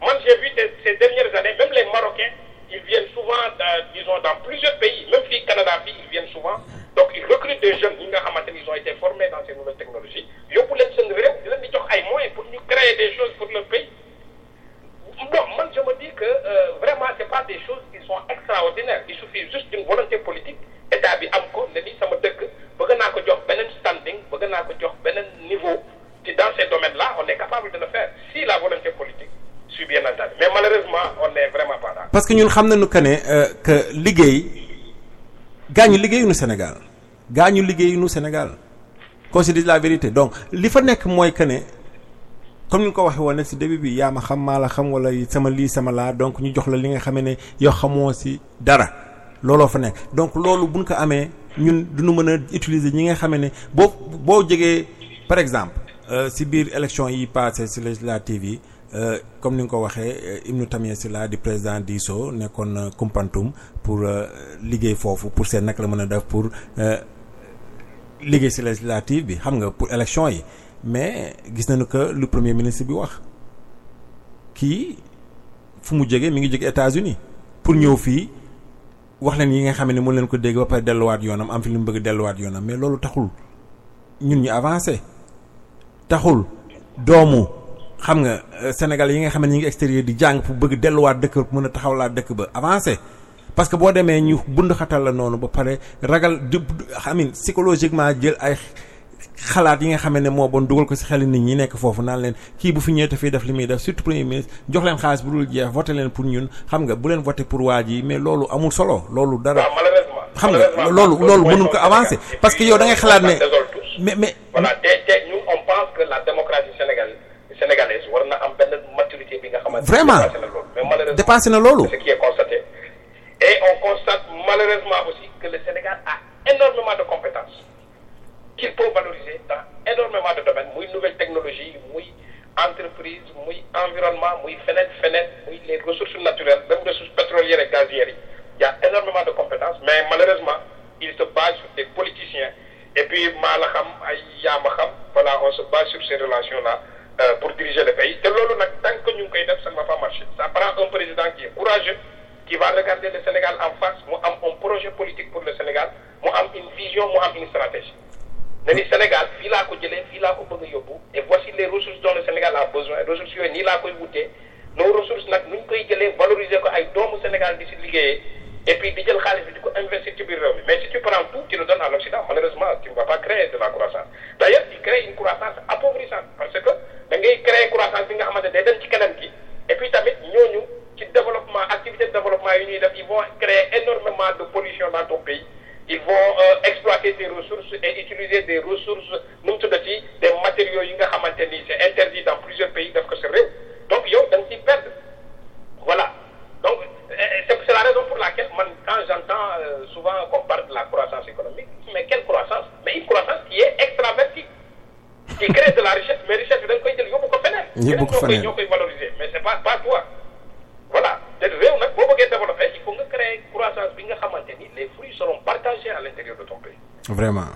moi j'ai vu ces, ces dernières années même les marocains ils viennent souvent dans, disons dans plusieurs pays même fii Canada fii ils viennent souvent donc ils recrutent des jeunes yi nga xamante ni ils ont été formés dans ces nouvelles technologies yóbbu leen seen réew di leen di jox ay moyens pour ñu créer des choses pour leur pays non man je me dis que euh, vraiment c'est pas des choses qui sont extraordinaires il suffit juste d'une volonté politique état bi am ko ne ni sama dëkk bëgg naa ko jox beneen standing bëgg naa ko jox beneen niveau ci dans ces domaines là on est capable de le faire si la volonté politique suit bien entendu mais malheureusement on n'est vraiment pas là parce que ñun xam nañu que ne euh, que liggéey gaañu liggéeyuñu Sénégal. Gaañu liggéeyuñu Sénégal. Qu'on se dise la vérité. Donc li fa nekk mooy que ne comme ni nga ko waxee woon si début bi yaa ma xam maa la xam wala sama lii sama laa donc ñu jox la li nga xamee ne yow xamoo si dara. Looloo fa nekk. Donc loolu buñ ko amee ñun duñu mën a utiliser ñi nga xamee ne boo boo jegee par exemple euh, si biir élection yi passé si législative yi comme ni nga ko waxee euh, Ibnou Tamia Sylla di président diisoo nekkoon euh, Koumpentoum pour euh, liggéey foofu pour seen naka la mën a pour euh, liggéey si législative bi pour élection mais gis nañu que lu premier ministre bi wax kii fu mu États-Unis pour ñëw fii wax leen yi nga xam ne mu leen ko dégg ba pare delluwaat mais loolu taxul. Ñun ñu avancé. Taxul xam nga euh, Sénégal yi nga xam ne ñi ngi extérieur di jàng pour bëgg delluwaat dëkk mën a taxawlaat dëkk ba avancé parce que boo demee ñu bund xatal la noonu ba pare ragal di xamin psychologiquement jël ay xalaat yi nga xam ne moo bon dugal ko ci xel nit ñi nekk foofu naan leen kii bu fi ñëwee fii def li muy def surtout premier ministre jox leen xaalis bu dul jeex voté leen pour ñun. Xam nga bu leen voté pour waa ji mais loolu amul solo loolu dara. Xam nga loolu loolu mënul ko avancer. parce que yow da ngay xalaat ne mais mais voilà te te ñun on pense que la démocratie sénégalaise sénégalaise war na am benn maturité bi nga xamante ne Vraiment? dépassé na loolu. Mais malheureusement dépassé na loolu? c'est ce qui est constaté. Et on constate malheureusement aussi que le Sénégal a énormément de compétences qu'il faut valoriser dans énormément de domaines muy nouvelle technologie muy entreprise muy environnement muy feneen feneen muy les ressources naturelles même ressources pétrolières et gazières. Yi il y a énormément de compétences mais malheureusement il se base sur des politiciens. Et puis maa la xam ay yaa ma xam voilà on se base sur ces relations là pour diriger le pays. Te loolu nag tant que ñu koy def ça ne va pas marcher. Ça prend un président qui est courageux qui va regarder le Sénégal en face mu am un projet politique pour le Sénégal mu am une vision mu am une stratégie. Ne ni Sénégal fii laa ko jëlee fii laa ko a et voici les ressources dont le Sénégal a besoin. Ressources yooyu nii koy nos ressources nag nu ñu koy valoriser et puis di jël xaalis bi di investir ci biir réew mais si tu prends tout tu le donnes à l'Occident malheureusement tu ne vas pas créer de la croissance. D'ailleurs tu crées une croissance appauvrissante parce que da ngay créer croissance bi nga xamante day dem ci keneen ki. Et puis tamit ñooñu ci développement activité de développement yi ils vont créer énormément de pollution dans ton pays. Ils vont euh, exploiter tes ressources et utiliser des ressources nu mu des matériaux yi nga xamante ni c'est interdit dans plusieurs pays def ko sa réew. Donc yow da nga ciy perdre. Voilà donc euh, c'est la raison pour laquelle quand j'entends euh, souvent qu'on parle de la croissance économique mais quelle croissance? Mais une croissance qui est extravertie. Qui crée de la richesse mais richesse ko feneen. Yóbbu ko ñoo koy feneen. ñoo koy valoriser mais c'est pas pas toi. Voilà. Réew nag boo bëggee développer il faut nga créer croissance bi nga xamante ni les fruits seront partagés à l'intérieur de ton pays. Vraiment.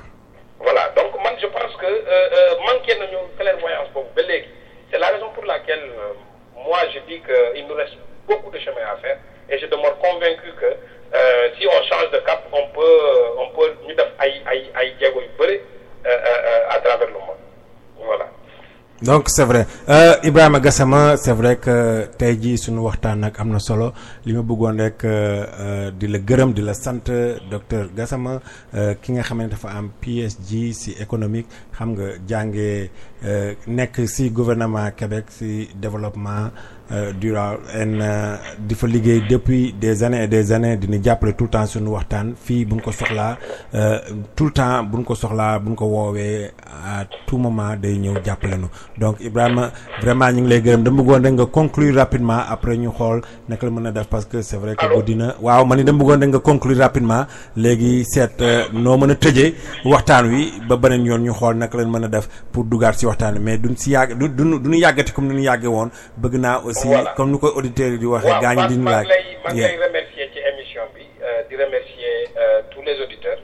Voilà. Donc man je pense que euh, manqué nañu clairvoyance boobu ba léegi. C'est la raison pour laquelle euh, moi je dis que il nous reste beaucoup de chemin à faire. Et je demeure convaincu que euh, si on change de cap on peut on peut ñu def euh, euh, à travers le monde. Voilà. donc c'est vrai. Euh, Ibrahima Gassama c'est vrai que tey jii suñu waxtaan nag am na solo. Li ma bëggoon rek euh, euh, di la gërëm di la sant docteur Gassama euh, ki nga xam dafa am PSG ci économique. Xam nga jàngee euh, nekk ci gouvernement Québec ci développement euh, durable en euh, di fa liggéey depuis des années et des années dina jàppale tout le temps suñu waxtaan. Fii bu ñu ko soxlaa euh, tout le temps bu ñu ko soxlaa bu ñu ko woowee à tout moment day ñëw jàppale nu. Donc Ibrahima vraiment ñu ngi lay gërëm. Dama bëggoon rek nga conclure rapidement après ñu xool naka la mën a def parce que c'est vrai que guddi na. Waaw man ni dama bëggoon rek nga conclure rapidement. Léegi seet noo mën a tëjee waxtaan wi ba beneen yoon ñu xool naka lañ mën a def pour dugaat ci waxtaan wi. Mais duñ ci yàgg du duñu duñu yàggati comme ni ñu yàggee woon. Bëgg naa aussi comme ni ko auditeurs yi di waxee waaw gaañu man di ñu maa laaj. ngi lay maa ngi Yeah. lay remercier ci émission bi euh, di remercier euh, tous les auditeurs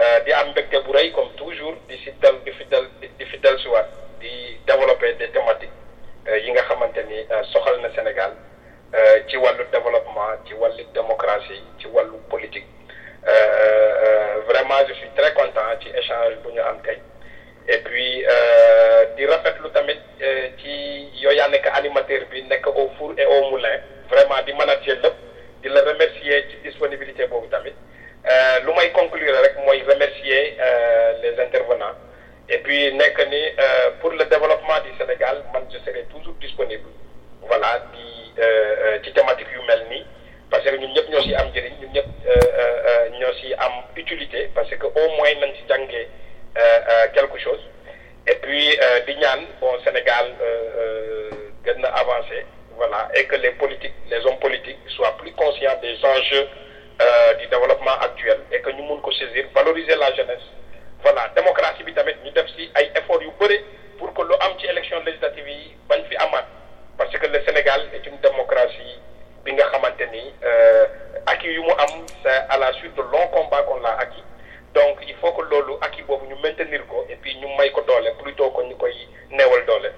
euh, di am mbégte bu rëy comme toujours di si dal di fi dal di di fi dal si waat di développer des thématiques yi nga xamante ni soxal na Sénégal ci wàllu développement ci wàllu démocratie ci wàllu politique. Vraiment je suis très content ci échange bu ñu am tey et puis euh, di rafetlu tamit euh, ci yow yaa nekk animateur bi nekk au four et au moulin. Vraiment di manager lépp di la remercier ci disponibilité boobu tamit. Euh, lu may conclure rek mooy remercier les intervenants. Et puis nekk ni pour le développement du Sénégal man je serai toujours disponible. Voilà di ci thématique yu mel nii. Parce que ñun ñëpp ñoo si am njëriñ ñun ñëpp ñoo si am utilité. Parce que au moins nañ si jàngee euh, euh, quelque chose. Et puis euh, di ñaan bon Sénégal gën na avancé et que les hommes politiques soient plus conscients des enjeux du développement actuel et que ñu mun ko saisir valoriser la jeunesse. Voilà démocratie bi tamit ñu def ci ay efforts pour que lu am élection législative yi bañ fi parce que le Sénégal est une démocratie bi nga xamante acquis yu mu am c'est à la suite de longs combats qu'on l'a acquis donc il faut que loolu acquis boobu ñu maintenir ko et puis ñu may ko doole plutôt que ñu koy neewal doole.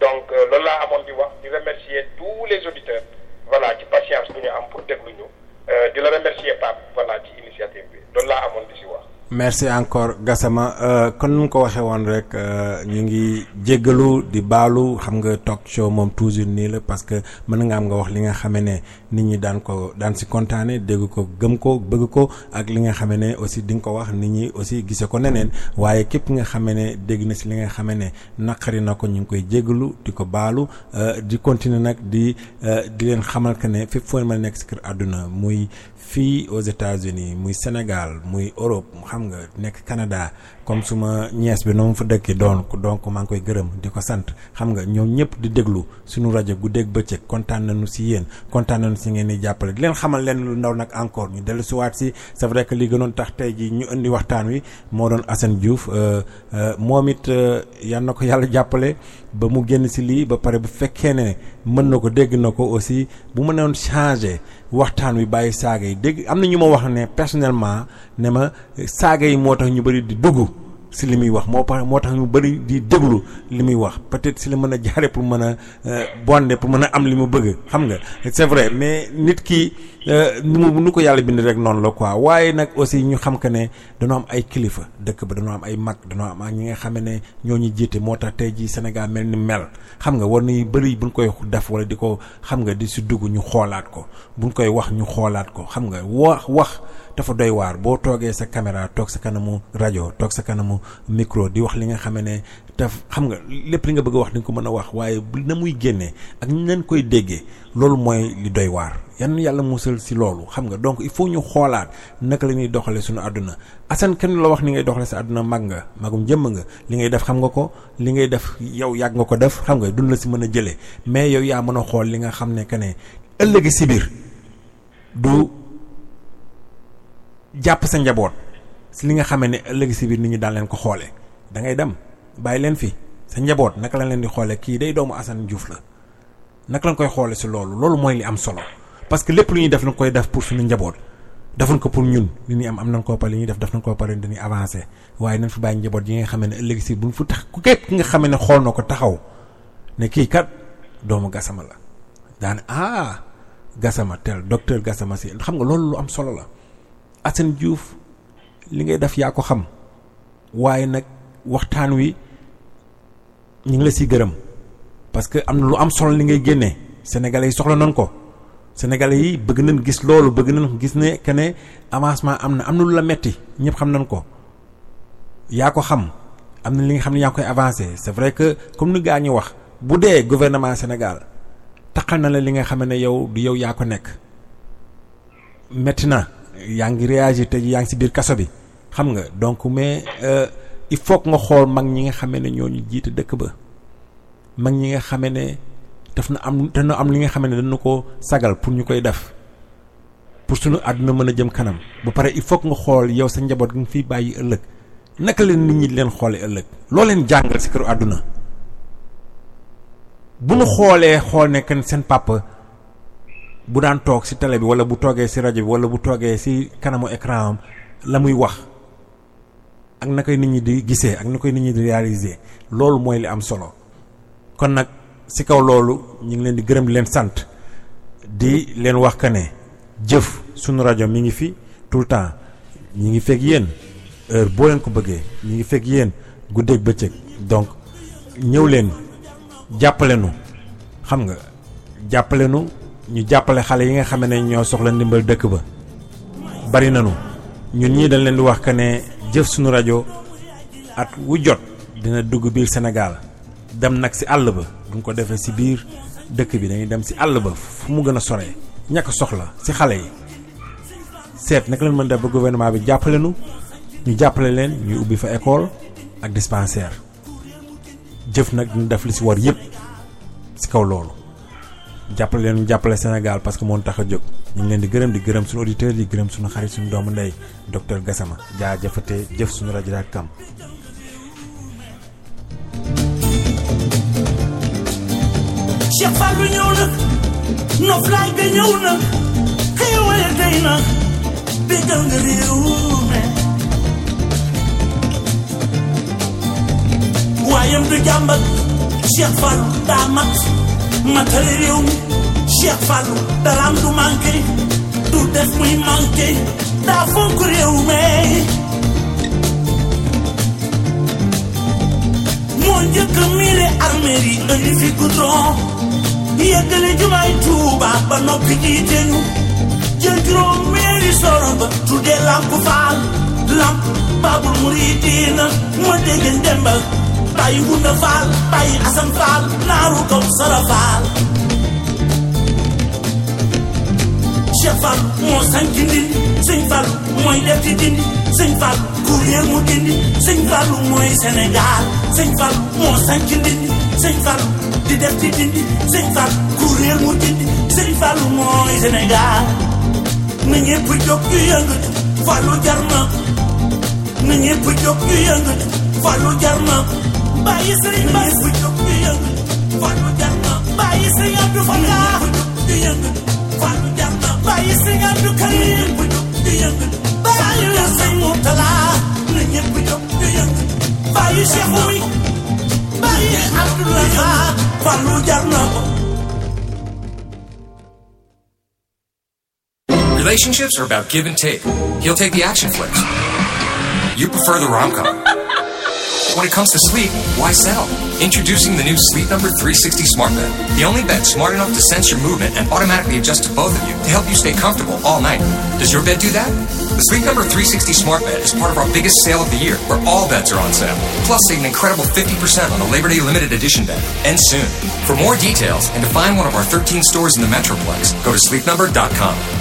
Donc euh, loolu laa amoon di wax di remercier tous les auditeurs voilà ci patience bu ñu am pour déglu ñu. Euh, di la remercier Pape voilà ci initiative bi. Loolu laa amoon di si wax. Merci encore Gassama. Euh, kon nu ko waxee woon rek euh, ñu ngi jéggalu di baalu. Xam nga talk show moom toujours nii la parce que mën nga am nga wax li nga xamee ne nit ñi daan ko daan si kontaane dégg ko gëm ko bëgg ko ak li nga xamee ne aussi di nga ko wax nit ñi aussi gise ko neneen. Waaye képp nga xamee ne dégg na si li nga xamee ne naqari na ko ñu ngi koy jéggalu di ko baalu. Euh, di continuer nag di euh, di leen xamal que ne fépp foo ma nekk si kër àdduna muy fii aux États-Unis muy Sénégal muy Europe xam nga nekk Canada comme suma ñees bi noonu fa dëkkee doon donc maa ngi koy gërëm di ko sant. Xam nga ñoom ñëpp di déglu suñu rajo guddeeg bëccëg kontaan nañu si yéen kontaan nañu si ngeen di jàppale. Di leen xamal leen lu ndaw nag encore ñu dellu si waat si. C'est vrai que li gënoon tax tey ji ñu indi waxtaan wi moo doon Assane Diouf euh, euh, moom it euh, yal na ko yàlla jàppale ba mu génn si lii ba pare bu fekkee ne mën na ko dégg na ko aussi bu ma newoon changé waxtaan wi bàyyi saaga yi. Dégg am na ñu ma wax ne personnellement ne ma saaga yi moo tax ñu bëri di dugg. Si li muy wax moo tax moo tax ñu bëri di déglu li muy wax. Peut-être si la mën a jaare pour mën a bonde pour mën a am li mu bëgg xam nga. C'est vrai mais nit ki nu mu nu ko yàlla bind rek noonu la quoi. Waaye nag aussi ñu xam que ne dañoo am ay kilifa. Dëkk ba dañoo am ay mag dañoo am ñi nga xam ne ñoo ñu jiite moo tax tey jii Sénégal mel ni mel. Xam nga war nañu bëri buñ koy def wala di ko xam nga di si dugg ñu xoolaat ko. Buñ koy wax ñu xoolaat ko. Xam nga wax dafa doy waar. Boo toogee sa caméra toog sa kanamu rajo toog sa kanamu micro di wax li nga xam ne daf xam nga lépp li nga bëgg wax di nga ko mën a wax waaye na muy génnee ak ñu leen koy déggee loolu mooy li doy waar. Yan yàlla musal si loolu xam nga. Donc il faut ñu xoolaat naka la ñuy doxalee suñu àdduna. Assane kenn la wax ni ngay doxalee sa àdduna mag nga magum jëmm nga. Li ngay def xam nga ko li ngay def yow yàgg nga ko def xam nga dund la si mën a jëlee. Mais yow yaa mën a li nga xam ne que ne du jàpp sa njaboot si li nga xamee ne ëllëg si biir nit ñi daan leen ko xoolee da ngay dem bàyyi leen fi. Sa njaboot naka la leen di xoolee kii day doomu Assane Diouf la. Naka lañ koy xoolee si loolu? Loolu mooy li am solo. Parce que lépp lu ñuy def lañ koy def pour suñu njaboot. Defuñ ko pour ñun. Li ñuy am am nañ koo pare. Li ñuy def def nañ koo pare. Dañuy avancer. Waaye nañ fi bàyyi njaboot yi nga xamee ne ëllëg si buñ fu tax ku képp ki nga xamee ne xool na ko taxaw ne kii kat doomu Gassama la. Daan ah Gassama tel docteur Gassama si xam nga loolu lu am solo la Assane Diouf li ngay def yaa ko xam. Waaye nag waxtaan wi ñu ngi la siy gërëm. Parce que am na lu am solo li ngay génnee sénégalais yi soxla nañ ko. Sénégalais yi bëgg nañ gis loolu bëgg nañ gis ne que ne avancement am na am na lu la metti ñëpp xam nañ ko. Yaa ko xam. Am na li nga xam ne yaa koy avancé. C'est vrai que comme ni gaa ñi wax bu dee gouvernement Sénégal taxal na la li nga xam ne yow du yow yaa ko nekk. Metti na yaa ngi réagir te yaa ngi si biir kaso bi. Xam nga donc mais il faut que nga xool mag ñi nga xamee ne ñoo ñu jiite dëkk ba. Mag ñi nga xamee ne daf na am dana am li nga xamee ne dañu ko sagal pour ñu koy def. Pour suñu àdduna mën a jëm kanam. Ba pare il faut nga xool yow sa njaboot gi nga fiy bàyyi ëllëg. Naka leen nit ñi leen xoolee ëllëg? Loo leen jàngal si këru àdduna? Bu nu xoolee xool ne papa bu daan toog ci télé bi walla bu toogee ci rajo bi walla bu toogee kanamu écran am la muy wax ak na koy nit ñi réaliser loolu mooy am solo. ngi di gërëm sant di leen wax que ne jëf sunu rajo mi ngi fi tout le temps ñi ngi fekk yéen heure donc ñëw leen jàppale nu ñu jàppale xale yi nga xam ne ñoo soxla ndimbal dëkk ba. Bari nanu. Ñun ñii dañ leen di wax que ne jëf suñu rajo at wu jot dina dugg biir Sénégal. Dem nag ci àll ba. Duñ ko defee ci biir dëkk bi dañuy dem ci àll ba fu mu gën a soree ñàkk soxla ci xale yi. Seet naka leen mën def ba gouvernement bi jàppale nu ñu jàppale leen ñuy ubbi fa école ak dispensaire. Jëf nag dina def li ci war yépp ci kaw loolu jàppale leen jàppale Sénégal parce que moo tax a jóg. Ñu ngi leen di gërëm di gërëm suñu auditeurs yi gërëm suñu xarit suñu doomu ndey docteur Gassama. Jaa jëfate jëf suñu rajo daal kam. Cheikh Fallou ñëw na noflaay ga ñëw na xéewal day na bégal nga réew mi. Waayam du jàmbat Cheikh Fallou daa mat matale réew Cheikh Fallou daraam du manqué du def muy manqué daa fonk réew mi moo njëkk miire armée yi indi fi goudron yeggale jumaay Tuuba ba noppi jiite ñu jël juróom meeri soro ba tuddee lamp faal lamp dégg ndemba bàyyi wunda faal bàyyi asan faal naaru kaw sara faal Cheikh Fall moo sanc ndindi sëñ Fall mooy def ci dindi sëñ Fall ku réer mu dindi sëñ Fall mooy Sénégal sëñ Fall moo sanc ndindi sëñ Fall di def ci dindi sëñ Fall ku réer mu dindi sëñ Fall mooy Sénégal na ñëpp jóg yu yëngatu Fallu jar na na ñëpp yu yëngatu Fallu jar Relationships are about give and take. He'll take the action flicks. You prefer the rom com. When it comes to sleep, why settle? Introducing the new Sleep Number 360 Smart Bed. The only bed smart enough to sense your movement and automatically adjust to both of you to help you stay comfortable all night. Does your bed do that? The Sleep Number 360 Smart Bed is part of our biggest sale of the year, where all beds are on sale. Plus, save an incredible 50% on the Labor Day limited edition bed. Ends soon. For more details and to find one of our 13 stores in the Metroplex, go to sleepnumber.com.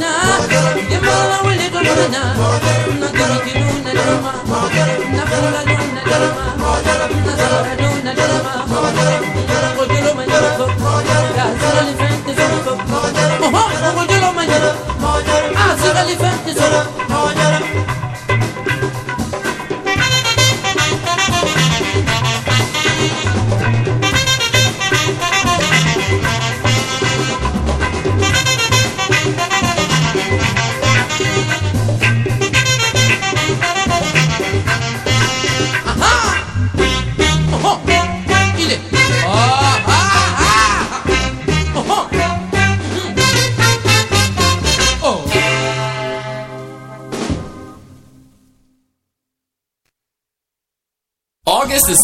na, yembo wa wuli ko na.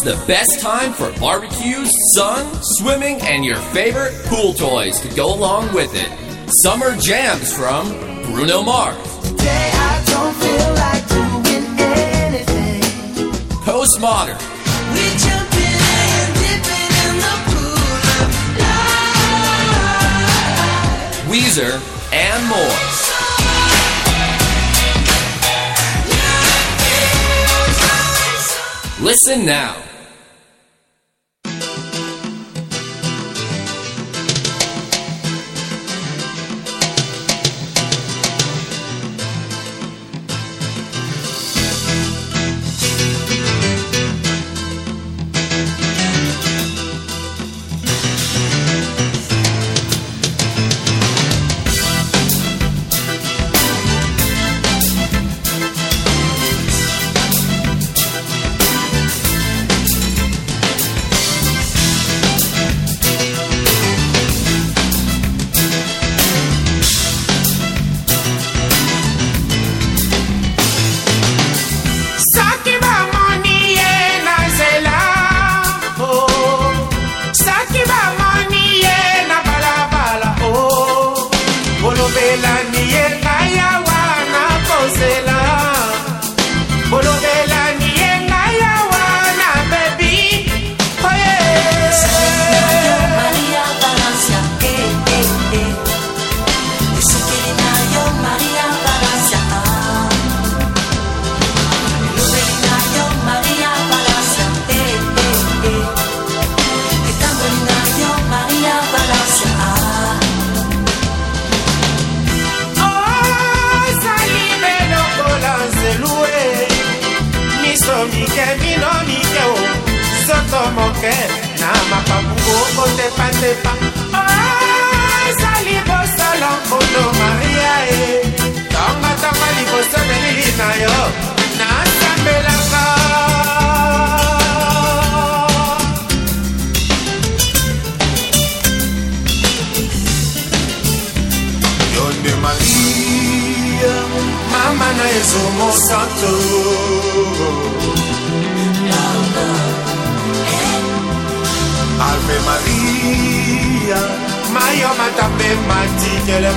The best time for barbecues, sun, swimming, and your favorite pool toys to go along with it. Summer Jams from Bruno Mars. Postmodern. Weezer, and more. Listen now.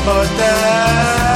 ποτά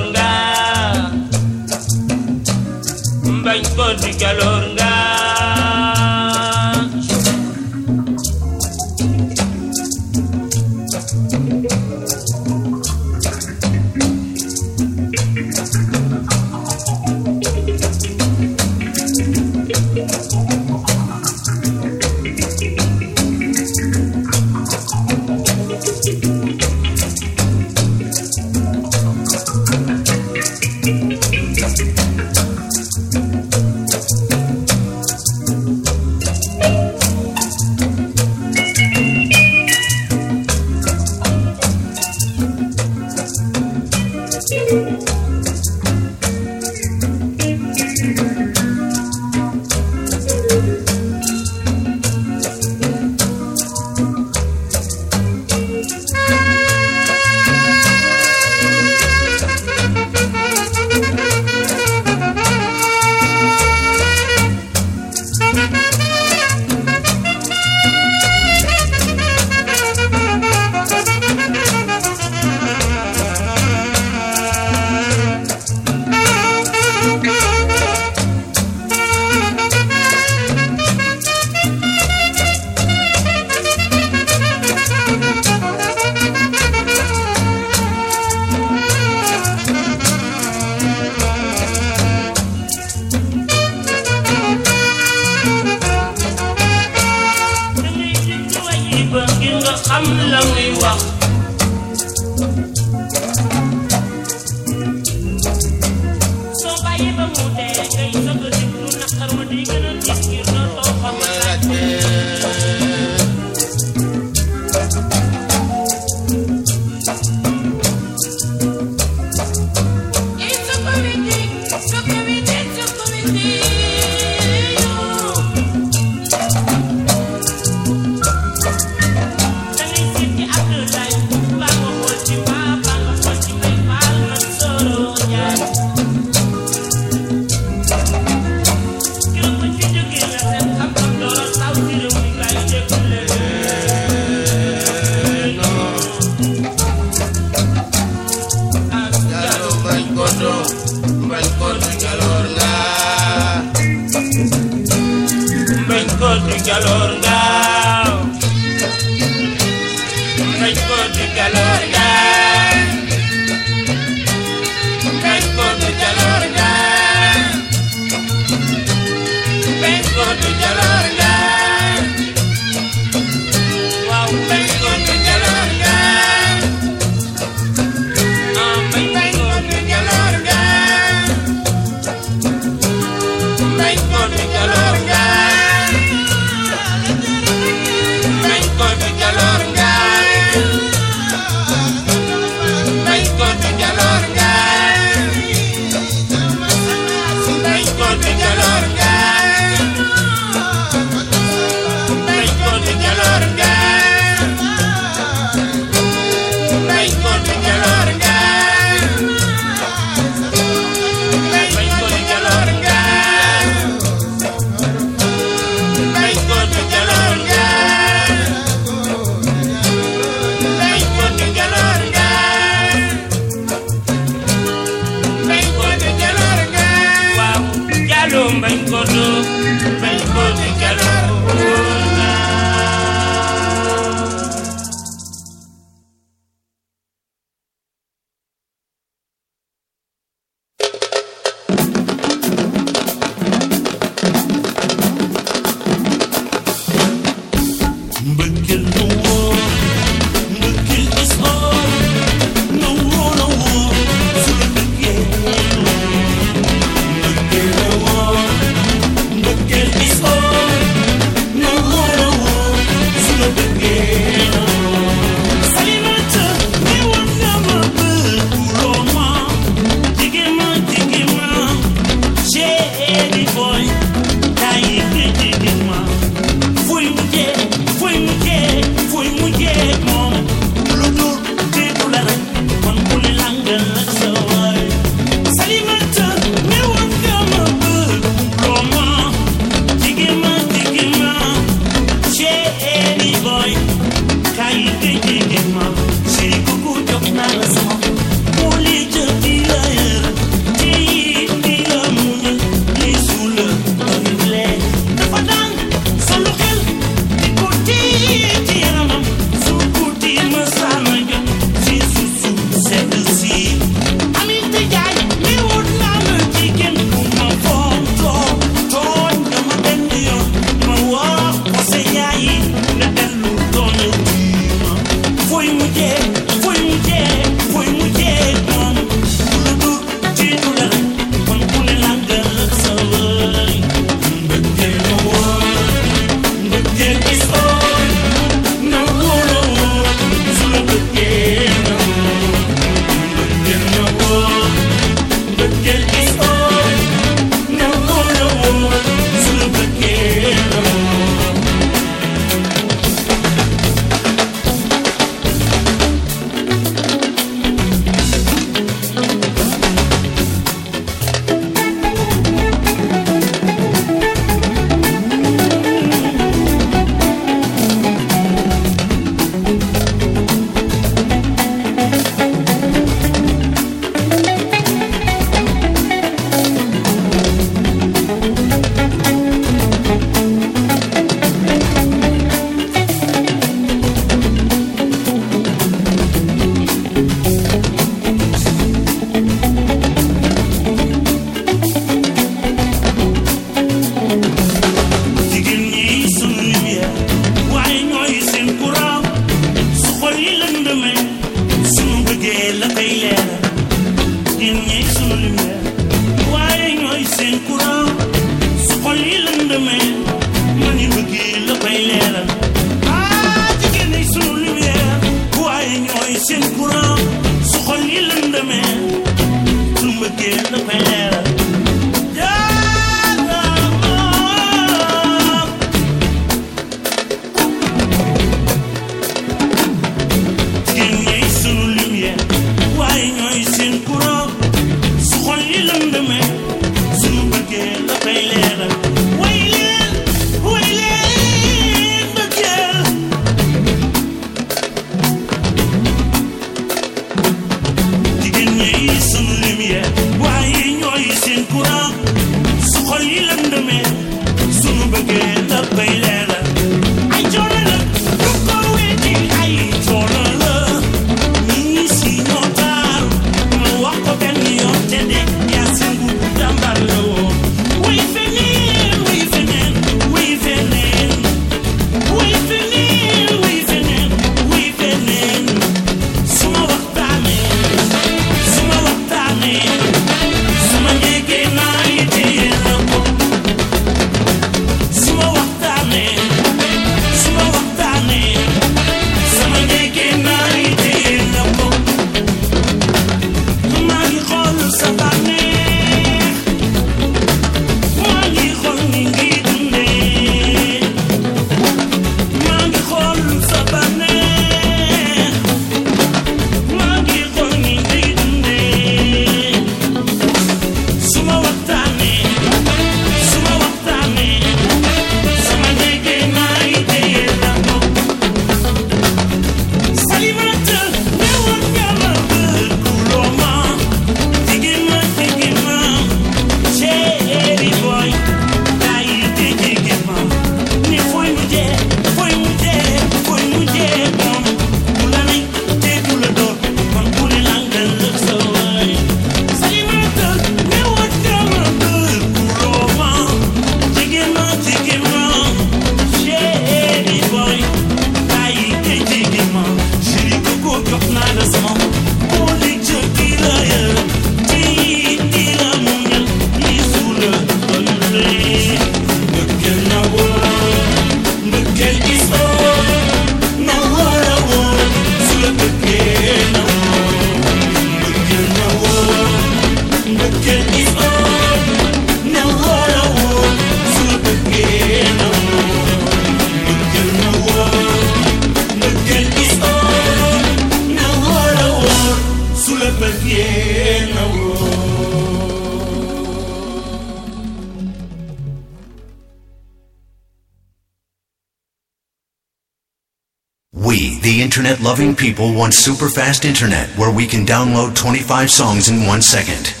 loving people want super fast internet where we can download 25 songs in one second.